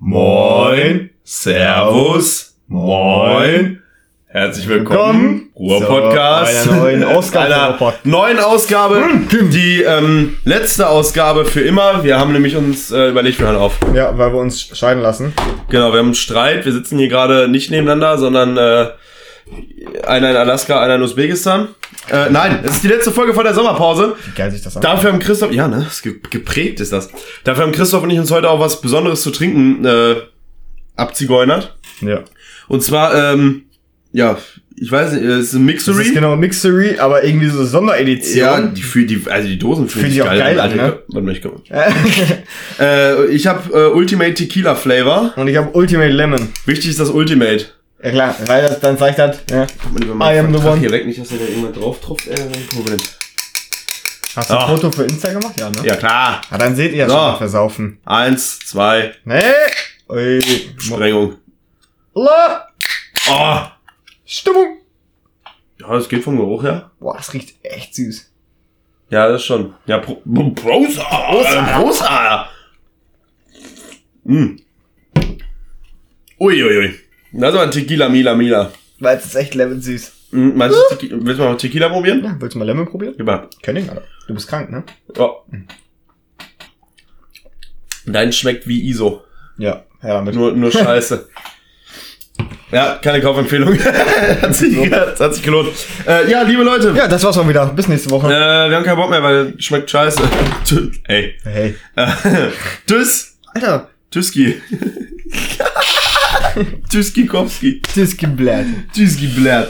Moin, Servus, Moin. Herzlich willkommen, Ruhr-Podcast. Einer neuen Ausgabe Einer neuen Ausgabe, die ähm, letzte Ausgabe für immer. Wir haben nämlich uns äh, überlegt, wir hören auf. Ja, weil wir uns scheiden lassen. Genau, wir haben einen Streit. Wir sitzen hier gerade nicht nebeneinander, sondern äh, einer in Alaska, einer in Usbekistan. Äh, nein, es ist die letzte Folge vor der Sommerpause. Wie geil sich das an. Dafür haben Christoph, ja, ne, geprägt ist das. Dafür haben Christoph und ich uns heute auch was Besonderes zu trinken äh, abzigeunert. Ja. Und zwar, ähm, ja, ich weiß nicht, es ist ein Das Mixery. ist genau Mixery, aber irgendwie so Sonderedition. ja, die, für die, also die Dosen fühlen sich geil, geil an. an, Alter, ne? Warte mal, ich komm. äh, ich habe äh, Ultimate Tequila Flavor. Und ich habe Ultimate Lemon. Wichtig ist das Ultimate. Ja klar, weil das dann zeigt das. Ja. I am the one. Hier weg, nicht, dass da irgendjemand drauf tropft. Äh, Problem. Hast du ein Foto für Insta gemacht? Ja, ne? Ja, klar. Ah, dann seht ihr ja So. schon versaufen. Eins, zwei, Nee. Ui. Sprengung. La. Oh! Stimmung. Ja, das geht vom Geruch her. Boah, das riecht echt süß. Ja, das schon. Ja, Pro Prosa! Prosa! Prosa! Mm. Uiuiui. Das war ein Tequila Mila Mila. Weil es ist echt Lemon süß. Mm, Meinst du, Tequi- willst du mal Tequila probieren? Ja, willst du mal Lemon probieren? Gib mal. Kenn ich, Alter. Du bist krank, ne? Oh. Dein schmeckt wie ISO. Ja. Ja, damit. Nur, nur Scheiße. Ja, keine Kaufempfehlung. hat, sich, hat sich gelohnt. Äh, ja, liebe Leute. Ja, das war's mal wieder. Bis nächste Woche. Äh, wir haben keinen Bock mehr, weil es schmeckt scheiße. Tü- Ey. Hey. Äh, Tschüss. Alter. Tschüsski. Tschüsski-Kowski. Das ist gebläht. Tschüsski Blatt.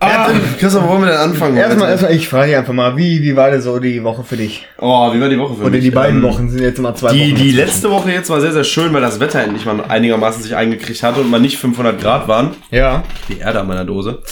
Ah, Christoph, wo wollen wir denn anfangen? Erstmal, heute? erstmal, ich frage dich einfach mal, wie, wie war denn so die Woche für dich? Oh, wie war die Woche für Oder mich? die beiden Ähm, Wochen sind jetzt immer zwei Die, Wochen. die letzte Woche jetzt war sehr, sehr schön, weil das Wetter endlich mal einigermaßen sich eingekriegt hatte und mal nicht 500 Grad waren. Ja. Die Erde an meiner Dose.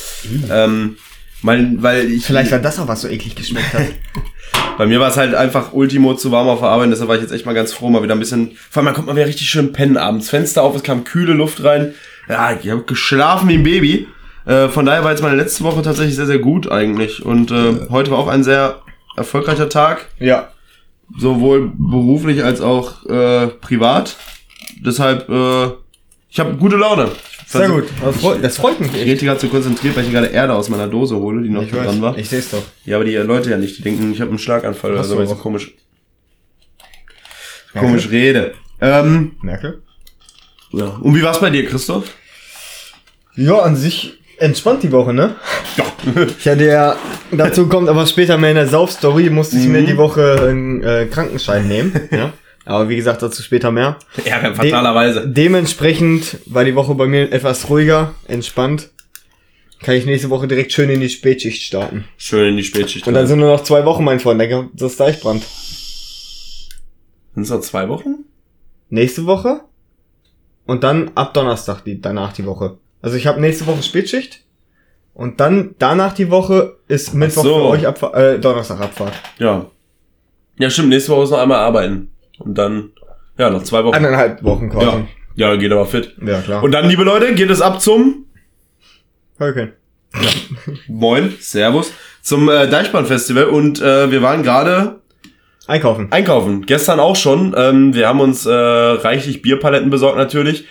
Ähm, mein, weil ich, Vielleicht war das auch, was so eklig geschmeckt hat. bei mir war es halt einfach Ultimo zu warm auf der Arbeit, deshalb war ich jetzt echt mal ganz froh, mal wieder ein bisschen, vor allem, da kommt man wieder richtig schön pennen abends. Fenster auf, es kam kühle Luft rein. Ja, ich habe geschlafen wie ein Baby. Äh, von daher war jetzt meine letzte Woche tatsächlich sehr, sehr gut eigentlich. Und äh, heute war auch ein sehr erfolgreicher Tag, ja. sowohl beruflich als auch äh, privat. Deshalb, äh, ich habe gute Laune. Ich Sehr gut. Das freut, das freut mich Ich echt. rede gerade so konzentriert, weil ich gerade Erde aus meiner Dose hole, die noch Ich dran war. weiß. Ich seh's doch. Ja, aber die Leute ja nicht. Die denken, ich habe einen Schlaganfall oder so, weil ich so komisch, Merkel? komisch rede. Ähm, Merkel? ja. Und wie war's bei dir, Christoph? Ja, an sich entspannt die Woche, ne? Ja. Ich hatte ja, dazu kommt aber später mehr in der Sauf-Story, musste ich Mhm. mir die Woche einen äh, Krankenschein nehmen. ja. Aber wie gesagt, dazu später mehr. ja, fatalerweise. Dementsprechend war die Woche bei mir etwas ruhiger, entspannt. Kann ich nächste Woche direkt schön in die Spätschicht starten. Schön in die Spätschicht. Und dann sind nur noch zwei Wochen, mein Freund. Dann kommt das Deichbrand. Sind es noch zwei Wochen? Nächste Woche. Und dann ab Donnerstag die, danach die Woche. Also ich habe nächste Woche Spätschicht. Und dann danach die Woche ist Mittwoch so. für euch Abfahrt, äh, Donnerstag Abfahrt. Ja. Ja, stimmt. Nächste Woche ist noch einmal arbeiten. Und dann, ja, noch zwei Wochen. Eineinhalb Wochen Ja. quasi. Ja, geht aber fit. Ja, klar. Und dann, liebe Leute, geht es ab zum Hurricane. Moin, Servus, zum äh, Deichbrand-Festival und äh, wir waren gerade Einkaufen. einkaufen. Gestern auch schon. Ähm, wir haben uns äh, reichlich Bierpaletten besorgt natürlich.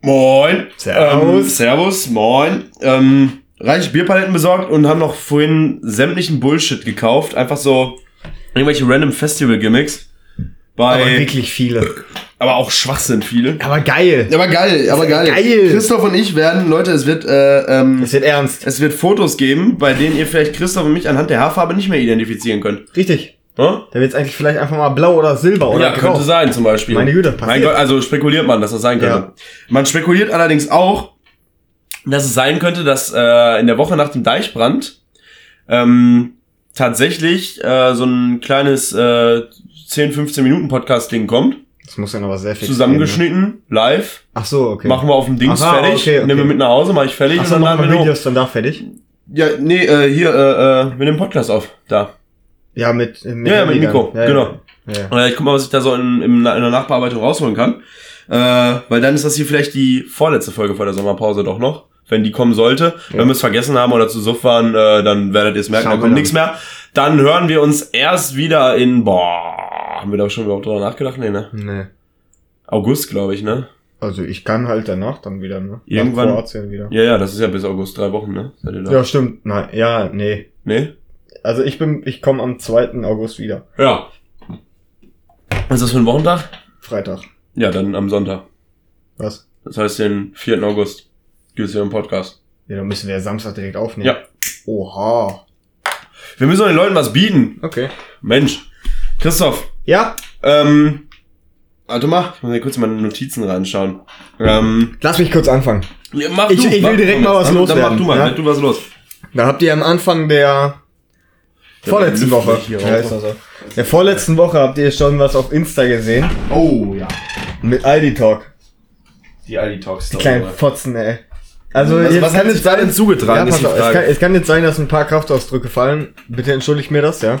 Moin. Servus. Ähm, servus, moin. Ähm, reichlich Bierpaletten besorgt und haben noch vorhin sämtlichen Bullshit gekauft. Einfach so irgendwelche random Festival-Gimmicks. Bei, Aber wirklich viele. aber auch Schwachsinn viele. Aber geil. Aber geil, aber geil. geil. Christoph und ich werden, Leute, es wird, äh, ähm, Es wird ernst. es wird Fotos geben, bei denen ihr vielleicht Christoph und mich anhand der Haarfarbe nicht mehr identifizieren könnt. Richtig. Hm? Da wird's eigentlich vielleicht einfach mal blau oder silber oder ja, grau. könnte sein zum Beispiel. Meine Güte, Mein passiert. Gott, also spekuliert man, dass das sein könnte. Ja. Man spekuliert allerdings auch, dass es sein könnte, dass äh, in der Woche nach dem Deichbrand ähm, tatsächlich äh, so ein kleines äh, 10, 15 Minuten Podcast-Ding kommt. Das muss ja noch was sehr fix Zusammengeschnitten, live. geben. Ach so, okay. Machen wir auf dem Dings Aha, fertig. okay, okay. Nehmen wir mit nach Hause, mache ich fertig Ach so, und dann machen wir. Videos dann da fertig? Ja, nee, äh, hier, äh, äh, wir nehmen Podcast auf. Da. Ja, mit, mit Ja, ja, mit Mikro. Ja, genau. Ja, ja. Äh, ich guck mal, was ich da so in, in, in der Nachbearbeitung rausholen kann. Äh, weil dann ist das hier vielleicht die vorletzte Folge vor der Sommerpause doch noch. Wenn die kommen sollte. Ja. Wenn wir es vergessen haben oder zu suff waren, äh, dann werdet ihr es merken, Schauen dann wir kommt nichts mehr. Dann hören wir uns erst wieder in, boah, haben wir da schon überhaupt drüber nachgedacht? Nee, ne? Nee. August, glaube ich, ne? Also ich kann halt danach dann wieder, ne? Irgendwann- Nach Kroatien wieder. Ja, ja, das ist ja bis August, drei Wochen, ne? Da? Ja, stimmt. Nein, ja, nee. Nee? Also ich bin, ich komme am 2. August wieder. Ja. Was ist das für ein Wochentag? Freitag. Ja, dann am Sonntag. Was? Das heißt den 4. August. Gibt's hier im Podcast. Ja, dann müssen wir ja Samstag direkt aufnehmen. Ja. Oha. Wir müssen den Leuten was bieten. Okay. Mensch. Christoph, Ja, ähm, warte mal, ich muss mir kurz in meine Notizen reinschauen. Ähm, lass mich kurz anfangen. ja, mach Ich- ich will mach- direkt mal was dann, Dann mach du mal, ja? du was los. Da habt ihr am Anfang der vorletzten Woche, hier ja, raus. ist das so. der vorletzten Woche habt ihr schon was auf Insta gesehen Oh, ja. mit Aldi Talk. Die Aldi Talks. Kleinen Fotzen, ey. Also Was- jetzt was hat sich da denn zugetragen, Ja, ist auf, es, kann, es kann jetzt sein, dass ein paar Kraftausdrücke fallen. Bitte entschuldigt mir das, ja.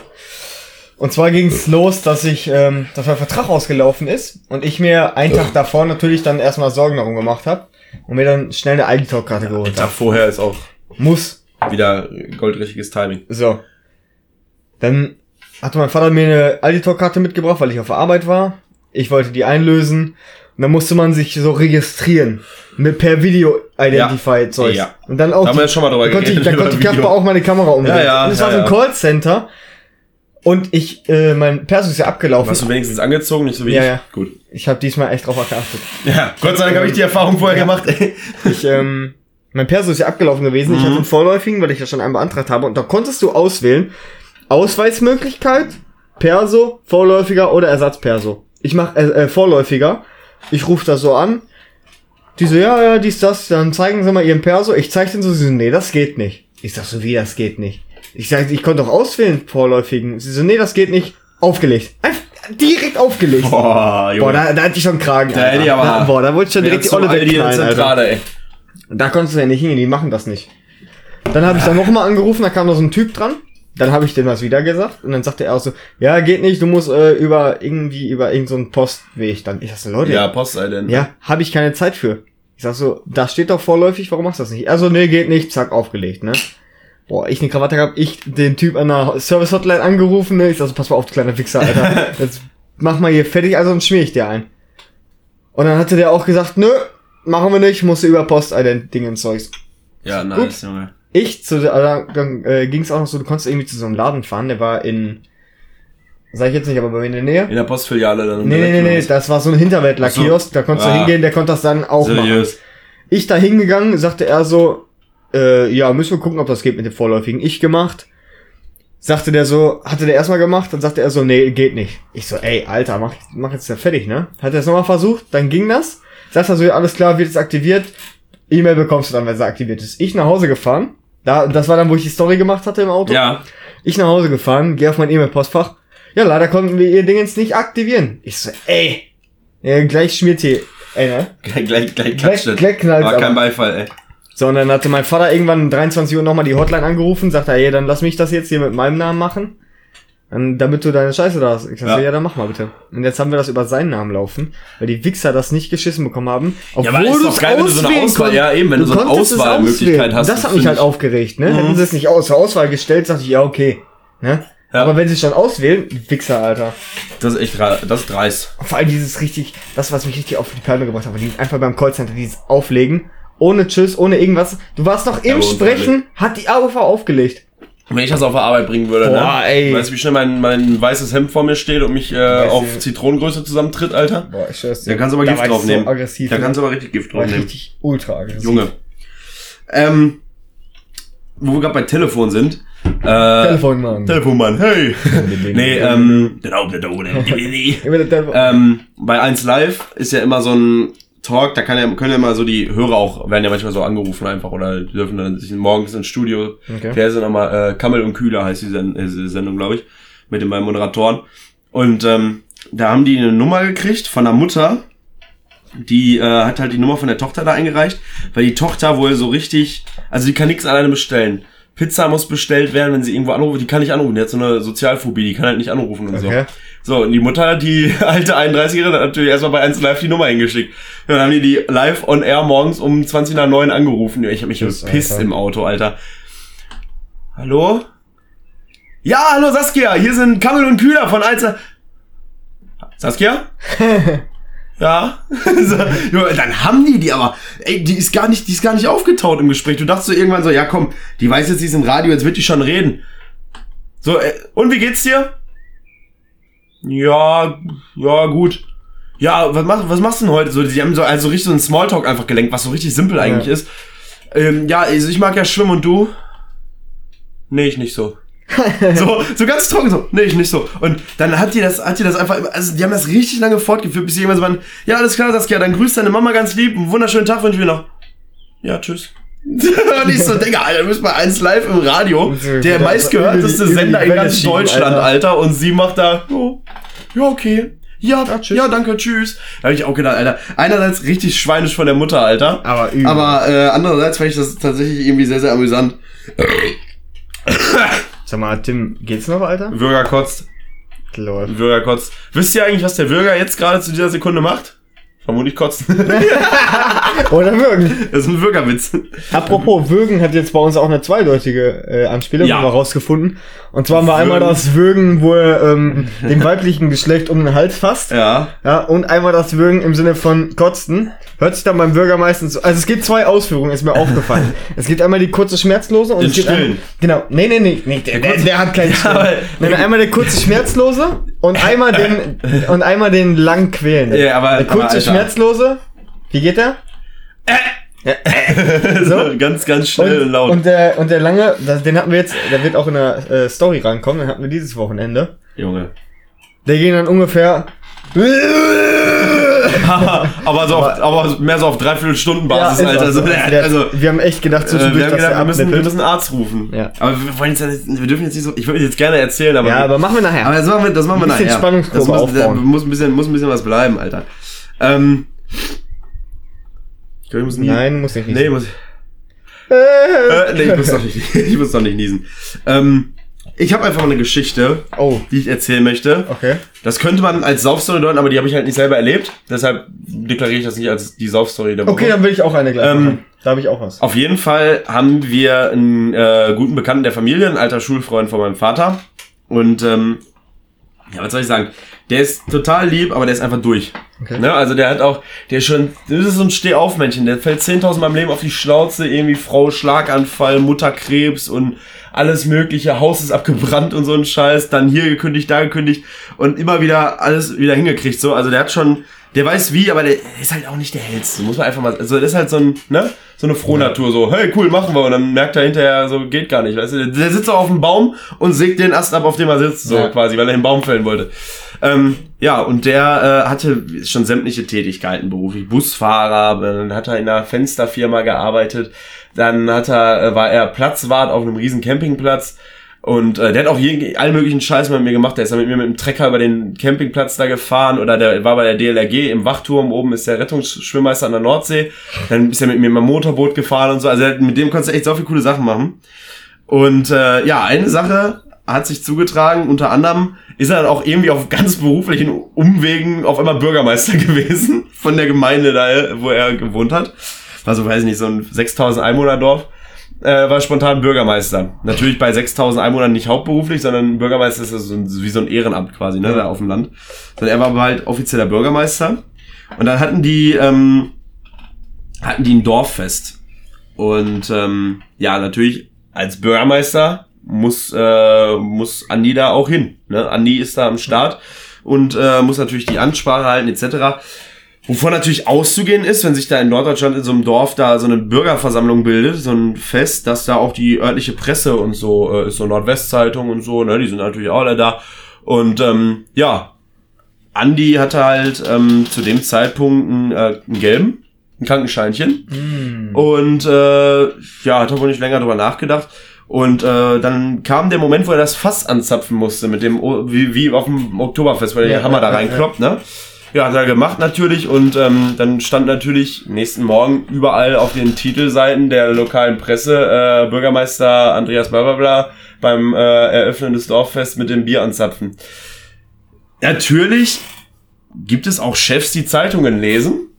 Und zwar ging es los, dass ich, ähm, dass mein Vertrag ausgelaufen ist und ich mir einen Tag davor natürlich dann erstmal Sorgen darum gemacht habe und mir dann schnell eine Aldi Talk Karte geholt Tag habe. vorher ist auch Muss. wieder goldrichtiges Timing. So. Dann hatte mein Vater mir eine Aldi Talk Karte mitgebracht, weil ich auf der Arbeit war. Ich wollte die einlösen. Und dann musste man sich so registrieren. Mit per Video Identify Zeug. Ja. Und dann auch Da haben wir jetzt schon mal drüber da konnte ich, geredet, da konnte Video. Kasper auch meine Kamera umdrehen. Ja, ja, und es ja, war so ein ja. Callcenter. Und ich, äh, mein Perso ist ja abgelaufen. Hast du wenigstens angezogen, nicht so wie Ja, ich? ja. Gut. Ich habe diesmal echt drauf geachtet. Ja, Gott sei Dank habe ich die Erfahrung vorher gemacht. Ich, ähm, mein Perso ist ja abgelaufen gewesen. Ich Mhm. hatte einen vorläufigen, weil ich das schon einmal beantragt habe. Und da konntest du auswählen, Ausweismöglichkeit, Perso, vorläufiger oder Ersatzperso. Ich mache äh, äh, vorläufiger. Ich rufe das so an. Die so, ja, ja, dies, das. Dann zeigen sie mal ihren Perso. Ich zeige den so, sie so, nee, das geht nicht. Ich sag so, wie, das geht nicht? Ich sag, ich konnte doch auswählen, vorläufigen. Sie so, nee, das geht nicht. Aufgelegt. Einfach direkt aufgelegt. Boah, Junge. Boah, da, da hatte ich schon einen Kragen. Da hätte ich aber- Da, boah, da wollte ich schon direkt die Olle wegknallen, Alter. Zentrale, ey. Da konntest du ja nicht hingehen, die machen das nicht. Dann habe ich dann nochmal angerufen, da kam noch so ein Typ dran. Dann habe ich dem das wieder gesagt und dann sagte er auch so, ja, geht nicht, du musst äh, über irgendwie über irgendeinen so Postweg dann. Ich sag so, Leute, Ja, Postident. ja habe ich keine Zeit für. Ich sag so, da steht doch vorläufig, warum machst du das nicht? Also, nee, geht nicht, zack, aufgelegt, ne? Boah, ich eine Krawatte gehabt, ich den Typ an der Service Hotline angerufen, ne? Ich sag so, pass mal auf, du kleiner Wichser, Alter. Jetzt mach mal hier fertig, also sonst schmier ich dir ein. Und dann hatte der auch gesagt, nö, machen wir nicht, musst du über Postident-Dingen Zeugs. Ja, nice, Junge. Ich zu dann äh, ging es auch noch so, du konntest irgendwie zu so einem Laden fahren, der war in, sag ich jetzt nicht, aber bei mir in der Nähe. In der Postfiliale dann. Nee, nee, nee, nee, das war so ein Hinterwäldler-Kiosk, da konntest du Ah. hingehen, der konnte das dann auch machen. Seriös. Ich da hingegangen, sagte er so, äh, ja, müssen wir gucken, ob das geht mit dem Vorläufigen. Ich gemacht. Sagte der so, hatte der erstmal gemacht, dann sagte er so, nee, geht nicht. Ich so, ey, Alter, mach, mach jetzt ja fertig, ne? Hat er es nochmal versucht, dann ging das. Sagt er so, ja, alles klar, wird jetzt aktiviert. E-Mail bekommst du dann, wenn es aktiviert ist. Ich nach Hause gefahren. Da, das war dann, wo ich die Story gemacht hatte im Auto. Ja. Ich nach Hause gefahren, gehe auf mein E-Mail-Postfach. Ja, leider konnten wir ihr Dingens nicht aktivieren. Ich so, ey. Ja, gleich schmiert hier, ey, ne? Gleich, gleich, gleich Gleich, gleich knallt's War kein. Beifall, ey. So, und dann hatte mein Vater irgendwann um 23 Uhr nochmal die Hotline angerufen, sagt er, ey, dann lass mich das jetzt hier mit meinem Namen machen. Dann, damit du deine Scheiße da hast. Ich sag, Ja. ja. ja, dann mach mal bitte. Und jetzt haben wir das über seinen Namen laufen, weil die Wichser das nicht geschissen bekommen haben. Ja, aber ist doch geil, wenn du so eine Auswahl- konnt- ja, eben, wenn du so eine Auswahlmöglichkeit hast, Das hat mich halt aufgeregt, ne? Mhm. Hätten sie es nicht aus, zur Auswahl gestellt, dachte ich, ja, okay. Ne? Ja. Aber wenn sie es schon auswählen, Wichser, Alter. Das ist echt, das ist dreist. Vor allem dieses richtig, das, was mich richtig auf die Palme gebracht hat, dieses einfach beim Callcenter, dieses Auflegen, ohne Tschüss, ohne irgendwas. Du warst noch im aber Sprechen, hat die Augen aufgelegt. Wenn ich das auf der Arbeit bringen würde, Boah, ne? ey. Weißt du, wie schnell mein, mein weißes Hemd vor mir steht und mich äh, Weiß auf. Zitronengröße zusammentritt, Alter? Boah, ich schwör's Da kannst du aber Da Gift drauf nehmen. So aggressiv. Da ne? kannst du aber richtig Gift drauf nehmen. richtig ultra aggressiv. Junge. Ähm, wo wir gerade bei Telefon sind. Äh, Telefonmann. Telefonmann, hey. nee, ähm, genau, Immer der Telefon. ähm, bei 1 Live ist ja immer so ein Talk, da kann ja, können ja immer so die Hörer auch, werden ja manchmal so angerufen einfach oder dürfen dann sich morgens ins Studio, Okay. der ist dann nochmal, äh, Kammel und Kühler heißt die, Sen äh, Sendung, glaube ich, mit den beiden Moderatoren. Und ähm, da haben die eine Nummer gekriegt von der Mutter, die äh, hat halt die Nummer von der Tochter da eingereicht, weil die Tochter wohl so richtig, also die kann nichts alleine bestellen. Pizza muss bestellt werden, wenn sie irgendwo anruft, die kann nicht anrufen, die hat so eine Sozialphobie, die kann halt nicht anrufen und Okay. so. So, und die Mutter, die alte 31-Jährige, hat natürlich erstmal bei 1 Live die Nummer hingeschickt. Ja, dann haben die die live on air morgens um 20 nach 9 angerufen. Ich habe mich gepisst im Auto, Alter. Hallo? Ja, hallo Saskia, hier sind Kammel und Kühler von 1 Saskia? Ja. so, dann haben die die aber. Ey, die ist gar nicht, die ist gar nicht aufgetaut im Gespräch. Du dachtest so irgendwann so, ja komm, die weiß jetzt, sie ist im Radio, jetzt wird die schon reden. So, äh, und wie geht's dir? Ja, ja, gut. Ja, was, mach, was machst du denn heute? So, die haben so also richtig so einen Smalltalk einfach gelenkt, was so richtig simpel eigentlich Ja. ist. Ähm, ja, also ich mag ja schwimmen und du? Nee, ich nicht so. so, so ganz trocken so. Nee, ich nicht so. Und dann hat die das, hat die das einfach, immer- also die haben das richtig lange fortgeführt, bis sie irgendwann so waren, ja, alles klar, Saskia, dann grüß deine Mama ganz lieb, einen wunderschönen Tag wünsche ich mir noch. Ja, tschüss. und ich so, Digga, Alter, du bist bei 1 live im Radio, der meistgehörteste Sender in ganz Deutschland, Alter. Und sie macht da, oh, ja, okay. Ja, Ja, tschüss. ja, danke, tschüss. Da habe ich auch gedacht, Alter. Einerseits richtig schweinisch von der Mutter, Alter. Aber übel. Aber äh, andererseits fand ich das tatsächlich irgendwie sehr, sehr amüsant. Sag mal, Tim, geht's noch, Alter? Bürger kotzt. Läuft. Bürger kotzt. Wisst ihr eigentlich, was der Bürger jetzt gerade zu dieser Sekunde macht? Vermutlich kotzt. Oder Würgen. das ist ein Bürgerwitz. Apropos, Würgen hat jetzt bei uns auch eine zweideutige äh, Anspielung Ja. haben wir rausgefunden. Und zwar haben wir einmal das Würgen, wo er ähm, dem weiblichen Geschlecht um den Hals fasst. Ja. Ja, und einmal das Würgen im Sinne von Kotzen. Hört sich dann beim Bürger meistens so. Also es gibt zwei Ausführungen, ist mir aufgefallen. Es gibt einmal die kurze Schmerzlose und Den es gibt Stillen. ein- Genau. Nee, nee, nee, nee der, der, der hat keinen Stillen. aber- Nein, einmal der kurze Schmerzlose und einmal den und einmal den lang quälenden. Ja, aber- der aber, kurze Alter. Schmerzlose, wie geht der? so. ganz, ganz schnell und, laut. Und der, und der lange, das, den hatten wir jetzt, der wird auch in der äh, Story rankommen, den hatten wir dieses Wochenende. Junge. Der ging dann ungefähr. aber, so auf, aber mehr so auf dreiviertel Stunden Basis, ist Alter. So, so. der, Der- also, wir haben echt gedacht äh, zwischendurch, wir haben gedacht, wir müssen, wir müssen einen Arzt rufen. Ja. Aber wir wollen jetzt, ja wir dürfen jetzt nicht so, ich würde jetzt gerne erzählen, aber, Ja, aber machen wir nachher. aber das machen wir, das machen wir nachher. Spannungskurve das muss, da aufbauen. muss ein bisschen, muss ein bisschen was bleiben, Alter. Ähm, ich glaub, ich muss nie, Nein, muss ich nicht. Nee, muss, Äh, äh, nee, ich muss doch nicht, ich muss doch nicht niesen. Ähm, ich habe einfach eine Geschichte, oh, die ich erzählen möchte. okay. Das könnte man als Saufstory deuten, aber die habe ich halt nicht selber erlebt. Deshalb deklariere ich das nicht als die Saufstory der Woche. Okay, dann will ich auch eine gleich Ähm, machen. Da habe ich auch was. Auf jeden Fall haben wir einen äh, guten Bekannten der Familie, ein alter Schulfreund von meinem Vater. Und ähm, ja, was soll ich sagen? Der ist total lieb, aber der ist einfach durch. Okay. Ne? Also der hat auch, der ist schon, das ist so ein Stehaufmännchen, der fällt 10.000 Mal im Leben auf die Schnauze, irgendwie Frau Schlaganfall, Mutter Krebs und alles mögliche, Haus ist abgebrannt und so ein Scheiß, dann hier gekündigt, da gekündigt und immer wieder alles wieder hingekriegt, so. Also der hat schon, der weiß wie, aber der ist halt auch nicht der hellste, muss man einfach mal, also das ist halt so ein, ne, so eine Frohnatur, so, hey, cool, machen wir und dann merkt er hinterher, so, geht gar nicht, weißt du, der, sitzt so auf dem Baum und sägt den Ast ab, auf dem er sitzt, so Ja. quasi, weil er den Baum fällen wollte. Ähm, ja, und der äh, hatte schon sämtliche Tätigkeiten beruflich. Busfahrer, dann hat er in einer Fensterfirma gearbeitet, dann hat er, äh, war er Platzwart auf einem riesen Campingplatz. Und äh, der hat auch jeden, allen möglichen Scheiß mit mir gemacht. Der ist dann mit mir mit dem Trecker über den Campingplatz da gefahren oder der war bei der DLRG im Wachturm. Oben ist der Rettungsschwimmmeister an der Nordsee. Dann ist er mit mir dem Motorboot gefahren und so. Also mit dem konntest du echt so viele coole Sachen machen. Und äh, ja, eine Sache hat sich zugetragen, unter anderem ist er dann auch irgendwie auf ganz beruflichen Umwegen auf einmal Bürgermeister gewesen von der Gemeinde da, wo er gewohnt hat. Also weiß ich nicht, so ein 6000 Einwohner Dorf. Äh, war spontan Bürgermeister. Natürlich bei 6000 Einwohnern nicht hauptberuflich, sondern Bürgermeister ist so ein, wie so ein Ehrenamt quasi, ne, da auf dem Land. Sondern er war halt offizieller Bürgermeister. Und dann hatten die, ähm, hatten die ein Dorffest. Und ähm, ja, natürlich als Bürgermeister muss, äh, muss Andi da auch hin. Ne? Andi ist da am Start und äh, muss natürlich die Ansprache halten etc. Wovon natürlich auszugehen ist, wenn sich da in Norddeutschland in so einem Dorf da so eine Bürgerversammlung bildet, so ein Fest, dass da auch die örtliche Presse und so, äh, ist so Nordwestzeitung und so, ne, die sind natürlich auch alle da. Und ähm, ja, Andi hatte halt ähm, zu dem Zeitpunkt einen, äh, einen gelben, ein Krankenscheinchen. Und äh, ja, hat er wohl nicht länger drüber nachgedacht. Und äh, dann kam der Moment, wo er das Fass anzapfen musste, mit dem, O- wie, wie auf dem Oktoberfest, weil der Ja, Hammer da reinkloppt, ne? Ja, hat er gemacht natürlich und ähm, dann stand natürlich nächsten Morgen überall auf den Titelseiten der lokalen Presse äh, Bürgermeister Andreas Blablabla beim äh, Eröffnen des Dorffests mit dem Bier anzapfen. Natürlich gibt es auch Chefs, die Zeitungen lesen.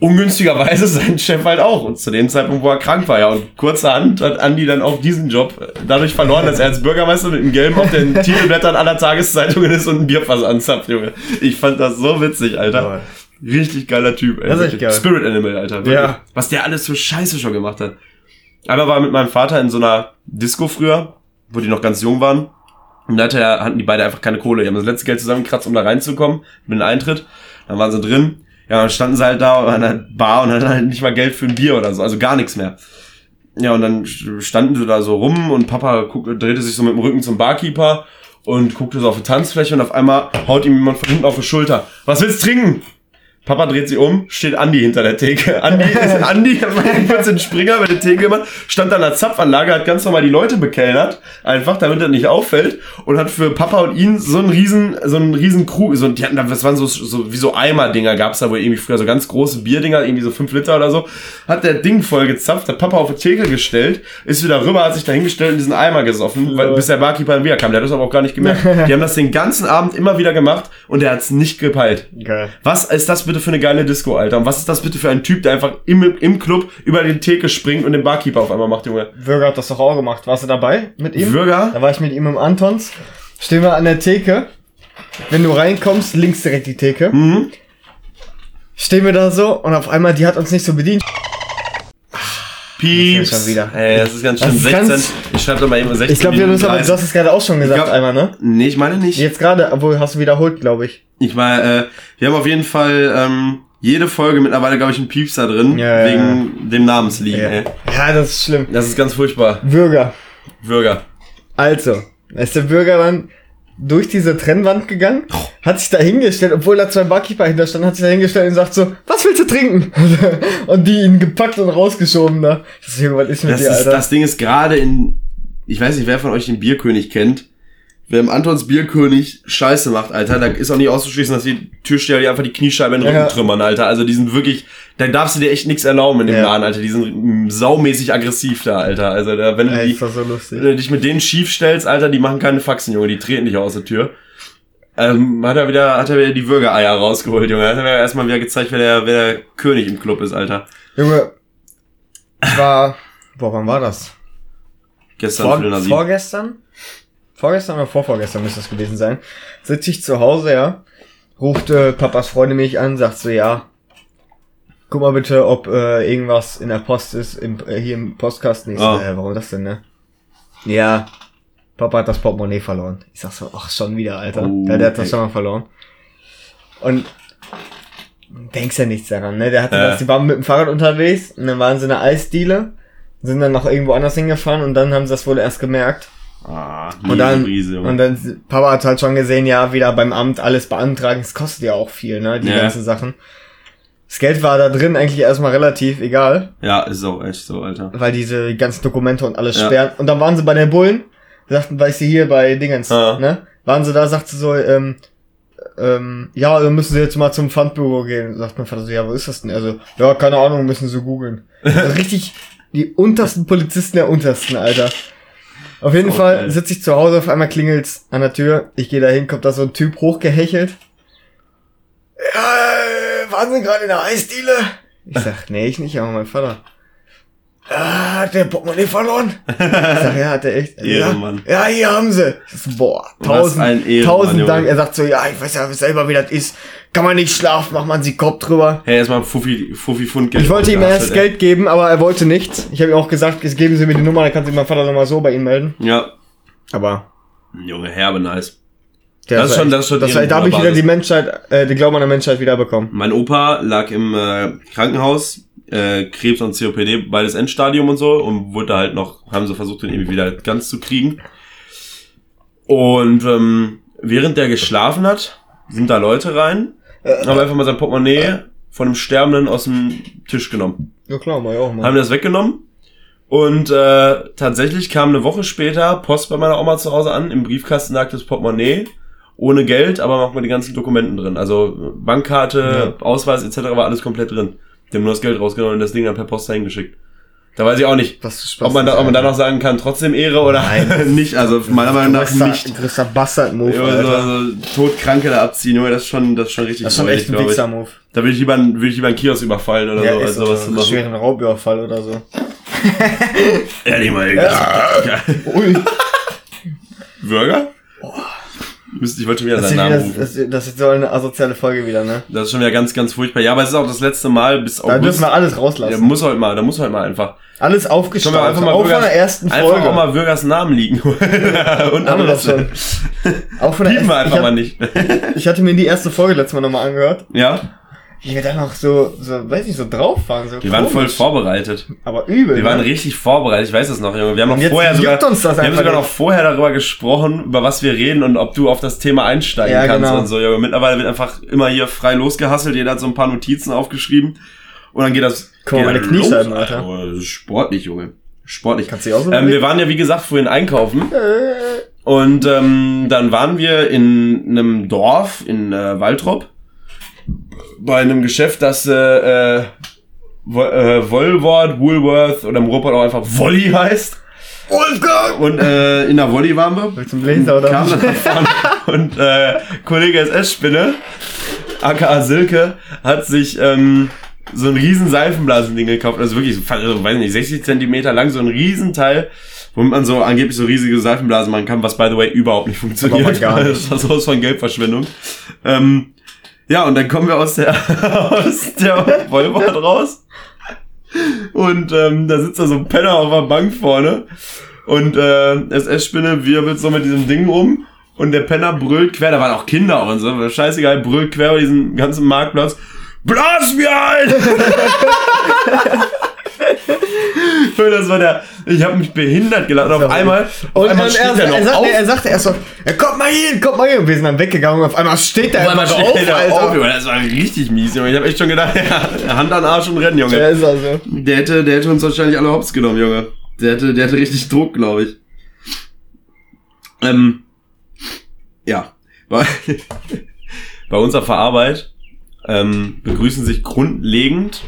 Ungünstigerweise sein Chef halt auch. Und zu dem Zeitpunkt, wo er krank war, ja. Und kurzerhand hat Andi dann auch diesen Job dadurch verloren, dass er als Bürgermeister mit dem Gelben auf den Titelblättern aller Tageszeitungen ist und ein Bierfass anzapft, Junge. Ich fand das so witzig, Alter. Richtig geiler Typ, ey. Das ist echt geil. Spirit Animal, Alter. Wirklich. Ja. Was der alles für Scheiße schon gemacht hat. Einmal war mit meinem Vater in so einer Disco früher, wo die noch ganz jung waren. Und da hatte hatten die beide einfach keine Kohle. Die haben das letzte Geld zusammengekratzt, um da reinzukommen, mit dem Eintritt. Dann waren sie drin. Ja, dann standen sie halt da an der Bar und hatten halt nicht mal Geld für ein Bier oder so, also gar nichts mehr. Ja, und dann standen sie da so rum und Papa guckte, drehte sich so mit dem Rücken zum Barkeeper und guckte so auf die Tanzfläche und auf einmal haut ihm jemand von hinten auf die Schulter. Was willst du trinken? Papa dreht sich um, steht Andi hinter der Theke. Andi ist Andi, hat den Springer bei der Theke gemacht, stand an der Zapfanlage, hat ganz normal die Leute bekellnert, einfach, damit er nicht auffällt, und hat für Papa und ihn so einen riesen, so einen riesen Krug, so, die hatten da, das waren so, so wie so Eimer-Dinger, gab's da wohl irgendwie früher, so ganz große Bierdinger, irgendwie so fünf Liter oder so, hat der Ding voll gezapft, hat Papa auf die Theke gestellt, ist wieder rüber, hat sich da hingestellt und diesen Eimer gesoffen, weil, bis der Barkeeper dann wiederkam, der hat das aber auch gar nicht gemerkt. Die haben das den ganzen Abend immer wieder gemacht und der hat's nicht gepeilt. Geil. Was ist das bitte für eine geile Disco, Alter? Und was ist das bitte für ein Typ, der einfach im, im Club über die Theke springt und den Barkeeper auf einmal macht, Junge? Würger hat das doch auch gemacht. Warst du dabei mit ihm? Würger? Da war ich mit ihm im Antons. Stehen wir an der Theke. Wenn du reinkommst, links direkt die Theke. Mhm. Stehen wir da so und auf einmal, die hat uns nicht so bedient. Pieps. Das ist schon wieder. Ey, das ist ganz schön. Das ist 16. ganz- ich schreibe doch mal eben 16. Ich glaube, wir aber, du hast es gerade auch schon gesagt, glaub- einmal, ne? Nee, ich meine nicht. Jetzt gerade, obwohl hast du wiederholt, glaube ich. Ich meine, äh, wir haben auf jeden Fall ähm, jede Folge mittlerweile, glaube ich, einen Pieps da drin, Ja, ja, wegen dem Namensliegen, Ja. ey. ja, das ist schlimm. Das ist ganz furchtbar. Bürger. Würger. Also, da ist der Bürger dann durch diese Trennwand gegangen, hat sich da hingestellt, obwohl da zwei Barkeeper hinter standen, hat sich da hingestellt und sagt so, was willst du trinken? und die ihn gepackt und rausgeschoben da. Das ist irgendwas ist mit Das, dir, ist, Alter. das Ding ist gerade in, ich weiß nicht, wer von euch den Bierkönig kennt. Wer im Antons Bierkönig Scheiße macht, Alter, da ist auch nicht auszuschließen, dass die Türsteher die einfach die Kniescheibe in den Rücken Ja. trümmern, Alter. Also die sind wirklich, da darfst du dir echt nichts erlauben in dem Ja. Laden, Alter. Die sind saumäßig aggressiv da, Alter. Also da, wenn du, Ey, die, so lustig. wenn du dich mit denen schief stellst, Alter, die machen keine Faxen, Junge, die treten dich aus der Tür. Ähm, hat er wieder, hat er wieder die Bürgereier rausgeholt, Junge. Hat er mir erstmal wieder gezeigt, wer der, wer der König im Club ist, Alter. Junge, war, boah, wann war das? Gestern Vor, Viertel nach sieben. vorgestern? Vorgestern oder vorvorgestern müsste das gewesen sein. Sitze ich zu Hause, ja. Ruft äh, Papas Freundin mich an, sagt so, ja. Guck mal bitte, ob äh, irgendwas in der Post ist, im, äh, hier im Postkasten. Ich so, Ah. äh, warum das denn, ne? Ja, Papa hat das Portemonnaie verloren. Ich sag so, ach, schon wieder, Alter. Oh, ja, der hat das okay. schon mal verloren. Und denkst ja nichts daran, ne? Der hatte Ja. das, die waren mit dem Fahrrad unterwegs und dann waren sie in einer Eisdiele, sind dann noch irgendwo anders hingefahren und dann haben sie das wohl erst gemerkt. Ah, Und dann, Junge. und dann, Papa hat halt schon gesehen, ja, wieder beim Amt alles beantragen. Es kostet ja auch viel, ne, die Ja. ganzen Sachen. Das Geld war da drin eigentlich erstmal relativ egal, Ja, ist auch echt so, Alter. weil diese ganzen Dokumente und alles Ja. sperren. Und dann waren sie bei den Bullen, sagten, weißt du, hier bei Dingens, Ah. ne, waren sie da, sagte so, ähm, ähm, ja, dann müssen sie jetzt mal zum Pfandbüro gehen. Sagt mein Vater so, ja, wo ist das denn? Also, ja, keine Ahnung, müssen sie googeln. Also richtig die untersten Polizisten der untersten, Alter. Auf jeden Fall geil. sitze ich zu Hause, auf einmal klingelt's an der Tür. Ich gehe da hin, kommt da so ein Typ hochgehechelt. Ja, waren Sie gerade in der Eisdiele? Ich sag, nee, ich nicht, aber mein Vater. Ah, hat der Portemonnaie verloren? Ich sag, ja, hat er echt. Ehrenmann. Ja, ja, hier haben sie. So, boah, tausend, tausend. Dank. Er sagt so, ja, ich weiß ja selber, wie das ist. Kann man nicht schlafen, macht man sich Kopf drüber. Hey, erstmal Fuffi, Fuffi Pfund Geld. Ich wollte ihm erst Geld geben, aber er wollte nichts. Ich habe ihm auch gesagt, jetzt geben Sie mir die Nummer, dann kann sich mein Vater nochmal so bei Ihnen melden. ey. Ja. Aber Junge, herbe nice. der Das ist schon- das ist schon das da habe ich wieder die Menschheit, äh, den Glauben an der Menschheit wieder bekommen. Mein Opa lag im äh, Krankenhaus, äh, Krebs und COPD, beides Endstadium und so, und wurde da halt noch, haben sie versucht, den irgendwie wieder ganz zu kriegen. Und ähm, während der geschlafen hat, sind da Leute rein, haben einfach mal sein Portemonnaie von dem Sterbenden aus dem Tisch genommen. Ja klar, mach ich auch mal. haben das weggenommen. Und äh, tatsächlich kam eine Woche später Post bei meiner Oma zu Hause an. Im Briefkasten lag das Portemonnaie. Ohne Geld, aber auch mit den ganzen Dokumenten drin. Also Bankkarte, Ausweis etc. war alles komplett drin. Die haben nur das Geld rausgenommen und das Ding dann per Post dahin geschickt. Da weiß ich auch nicht, Was Spaß ob man, da, ob man dann noch sagen kann, trotzdem Ehre oder Nein. nicht. Also meiner Meinung nach nicht. größter Bastard-Move, Ja, so, so Todkranke da abziehen, Junge, das ist schon, das ist schon richtig Das ist schon echt ein. Wichser-Move. Da würde ich lieber, einen- würde ich lieber einen Kiosk überfallen oder Ja, so, ist als so sowas zu ein machen. schweren Raubüberfall oder so. Ehrlich mal, Ja. Ui. Burger? Müsste, ich wollte schon wieder Das, seinen Namen rufen. das, das ist so eine asoziale Folge wieder, ne? Das ist schon wieder ganz, ganz furchtbar. Ja, aber es ist auch das letzte Mal bis Da August. dürfen wir alles Da rauslassen. muss heute mal, da muss heute mal einfach. Alles aufgestaut. einfach mal auch von der ersten einfach Folge. auch mal Bürgers Namen liegen. Und Haben wir Adresse. schon. Auch von der ersten, einfach ich, mal nicht. ich hatte mir die erste Folge letztes Mal nochmal angehört. ja? Wie wir da noch so, so, weiß nicht, so drauf waren. So Wir waren voll komisch. vorbereitet. Aber übel. Wir waren ne? richtig vorbereitet, ich weiß es noch, Junge. Wir haben Und noch vorher sogar, das wir haben sogar noch vorher darüber gesprochen, über was wir reden und ob du auf das Thema einsteigen Ja, kannst genau. und so, Junge. Mittlerweile wird einfach immer hier frei losgehasselt, jeder hat so ein paar Notizen aufgeschrieben und dann geht das. Mal, geht meine Kniescheiben, los, Alter. Das ist sportlich, Junge. Sportlich. Kannst du dich auch so ähm, wir waren ja, wie gesagt, vorhin einkaufen Äh, und ähm, dann waren wir in einem Dorf in äh, Waltrop bei einem Geschäft, das äh, äh, Wo- äh, Woolworth, Woolworth oder im Ruhrpott auch einfach Wolli heißt. Wolfgang! Und äh, in der Wolli waren wir. Willst du einen Blazer oder? Kam und äh, Kollege SS-Spinne, aka Silke, hat sich ähm, so ein riesen Seifenblasending gekauft. Also wirklich, also, weiß nicht, 60 Zentimeter lang, so ein Riesenteil, womit man so angeblich so riesige Seifenblasen machen kann, was by the way überhaupt nicht funktioniert. Aber gar nicht. Das war sowas von Geldverschwendung. Ähm, ja, und dann kommen wir aus der, aus der Vollbart raus. Und ähm, da sitzt da so ein Penner auf der Bank vorne. Und äh, SS-Spinne wirbelt so mit diesem Ding rum. Und der Penner brüllt quer, da waren auch Kinder und so, scheißegal, brüllt quer über diesen ganzen Marktplatz. Blas mir ein! Das war der, ich habe mich behindert gelacht. Und auf einmal, auf Und, einmal steht er, er, noch sagte, auf. er sagte erst so, ja, kommt mal hin, kommt mal hin. Und wir sind dann weggegangen und auf einmal steht er Auf einmal einfach steht der Alter. auf, Junge. Das war richtig mies, Junge. Ich habe echt schon gedacht, ja, Hand an Arsch und rennen, Junge. Der ist also. Der hätte, der hätte uns wahrscheinlich alle hops genommen, Junge. Der hätte, der hätte richtig Druck, glaube ich. Ähm, ja. Bei, bei uns auf der Arbeit ähm, begrüßen sich grundlegend,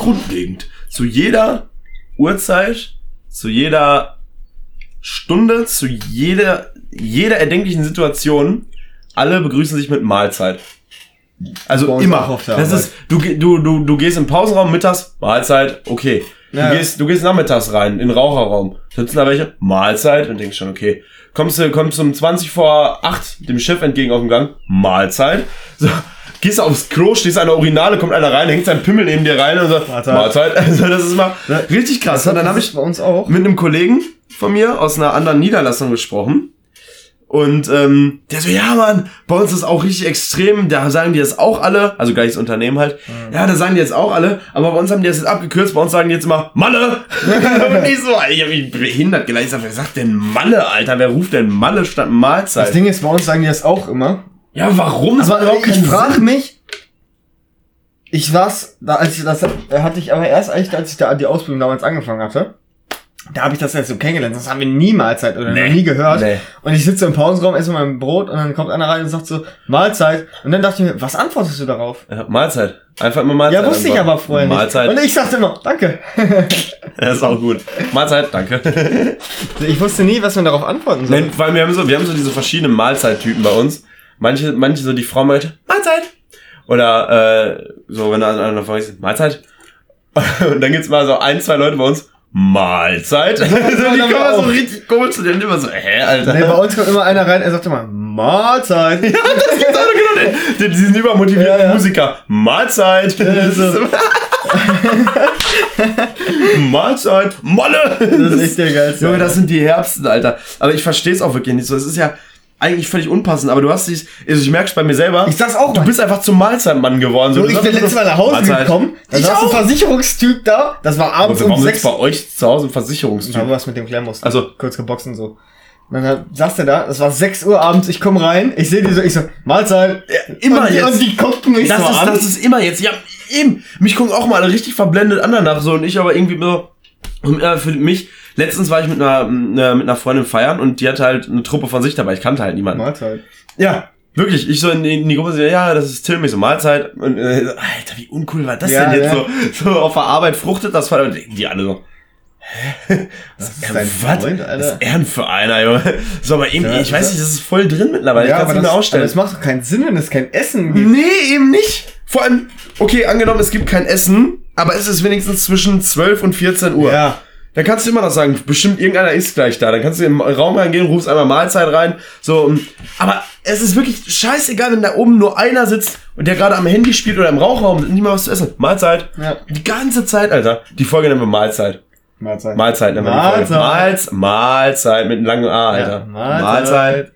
grundlegend, zu jeder Uhrzeit, zu jeder Stunde, zu jeder, jeder erdenklichen Situation, alle begrüßen sich mit Mahlzeit. Also immer. Das ist, du, du, du, du gehst im Pausenraum mittags, Mahlzeit, okay. Du, Ja. gehst, du gehst nachmittags rein, in den Raucherraum. Sitzen da welche? Mahlzeit und denkst schon, okay. Kommst du, kommst um 20 vor 8 dem Chef entgegen auf dem Gang? Mahlzeit. So, gehst du aufs Klo, stehst an der Urinale, kommt einer rein, hängt sein Pimmel neben dir rein und sagt, Mahlzeit. Mahlzeit. Also das ist mal richtig krass. Und dann habe ich bei uns auch. mit einem Kollegen von mir aus einer anderen Niederlassung gesprochen. Und ähm, der so, ja Mann, bei uns ist auch richtig extrem, da sagen die das auch alle, also gleiches Unternehmen halt, ja, da sagen die jetzt auch alle, aber bei uns haben die das jetzt abgekürzt, bei uns sagen die jetzt immer Malle. und ich so, ich hab mich behindert gleich, ich sag, wer sagt denn Malle, Alter, wer ruft denn Malle statt Das Mahlzeit? Ding ist, bei uns sagen die das auch immer. Ja, warum? Aber ich frage mich, ich war's, da als ich das hatte ich aber erst eigentlich, als ich da die Ausbildung damals angefangen hatte. Da habe ich das jetzt so kennengelernt. Das haben wir niemals halt oder Nee. noch nie gehört. Nee. Und ich sitze im Pausenraum, esse mein Brot und dann kommt einer rein und sagt so, Mahlzeit. Und dann dachte ich mir, was antwortest du darauf? Ja, Mahlzeit. Einfach immer Mahlzeit. Ja, wusste ich einfach. aber vorher nicht. Mahlzeit. Und ich sagte immer, danke. Das ist auch gut. Mahlzeit, danke. Ich wusste nie, was man darauf antworten soll. Nein, weil wir haben so, wir haben so diese verschiedenen Mahlzeittypen bei uns. Manche, manche so die Frau meinte, Mahlzeit. Oder äh, so, wenn da einer von ist, Mahlzeit. Und dann gibt's mal so ein, zwei Leute bei uns, Mahlzeit. Also, die kommen auch. so richtig komisch zu denen immer so, hä, Alter. Nee, bei uns kommt immer einer rein, er sagt immer, Mahlzeit. ja, das gibt's auch noch genau. Die, die sind übermotivierten Ja, ja. Musiker. Mahlzeit. So. immer- Mahlzeit. Molle. Das ist echt der geilste. Junge, das sind die Herbsten, Alter. Aber ich verstehe es auch wirklich nicht so. Es ist ja eigentlich völlig unpassend, aber du hast dich, also ich merk's bei mir selber. Ich sag's auch Du mal. bist einfach zum Mahlzeitmann geworden. So, ich bin letztes Mal nach Hause Mahlzeit. gekommen, da Ich saß ein. Versicherungstyp da, das war abends Warum um sechs. bei euch zu Hause ein Versicherungstyp? wir was mit dem klären mussten. Also- kurz geboxt und so. Und dann saß der da, das war 6 Uhr abends, ich komme rein, ich sehe die so, ich so, Mahlzeit. immer und die, jetzt. Und die guckten mich Das so ist, an. das ist immer jetzt. Ja, eben. Mich gucken auch mal alle richtig verblendet an danach so und ich aber irgendwie so. Und, äh, für mich, letztens war ich mit einer, äh, mit einer Freundin feiern und die hatte halt eine Truppe von sich dabei. Ich kannte halt niemanden. Mahlzeit. Ja, wirklich. Ich so in, die- in die Gruppe so, ja, das ist Tim, ich so Mahlzeit. Und äh, so, Alter, wie uncool war das Ja, denn jetzt ja. so? So auf der Arbeit fruchtet das voll. Und die alle so, hä? Das ist Ja, dein was? Freund, Das ist Ehrenvereiner, Junge. So, aber irgendwie, Ja, ich weiß nicht, das ist voll drin mittlerweile. ich kann es das, ausstellen. das macht doch keinen Sinn, wenn es kein Essen gibt. Nee, eben nicht. Vor allem, okay, angenommen, es gibt kein Essen, aber es ist wenigstens zwischen 12 und 14 Uhr. Ja. Dann kannst du immer noch sagen, bestimmt irgendeiner ist gleich da. Dann kannst du im Raum reingehen, rufst einmal Mahlzeit rein. So, aber es ist wirklich scheißegal, wenn da oben nur einer sitzt und der gerade am Handy spielt oder im Rauchraum und nicht mal was zu essen. Mahlzeit. Ja. Die ganze Zeit, Alter. Die Folge nennen wir Mahlzeit. Mahlzeit. Mahlzeit nennen wir die Folge. Mahlzeit. Mahlz Mahlzeit mit einem langen A, Alter. Ja, Mahlzeit.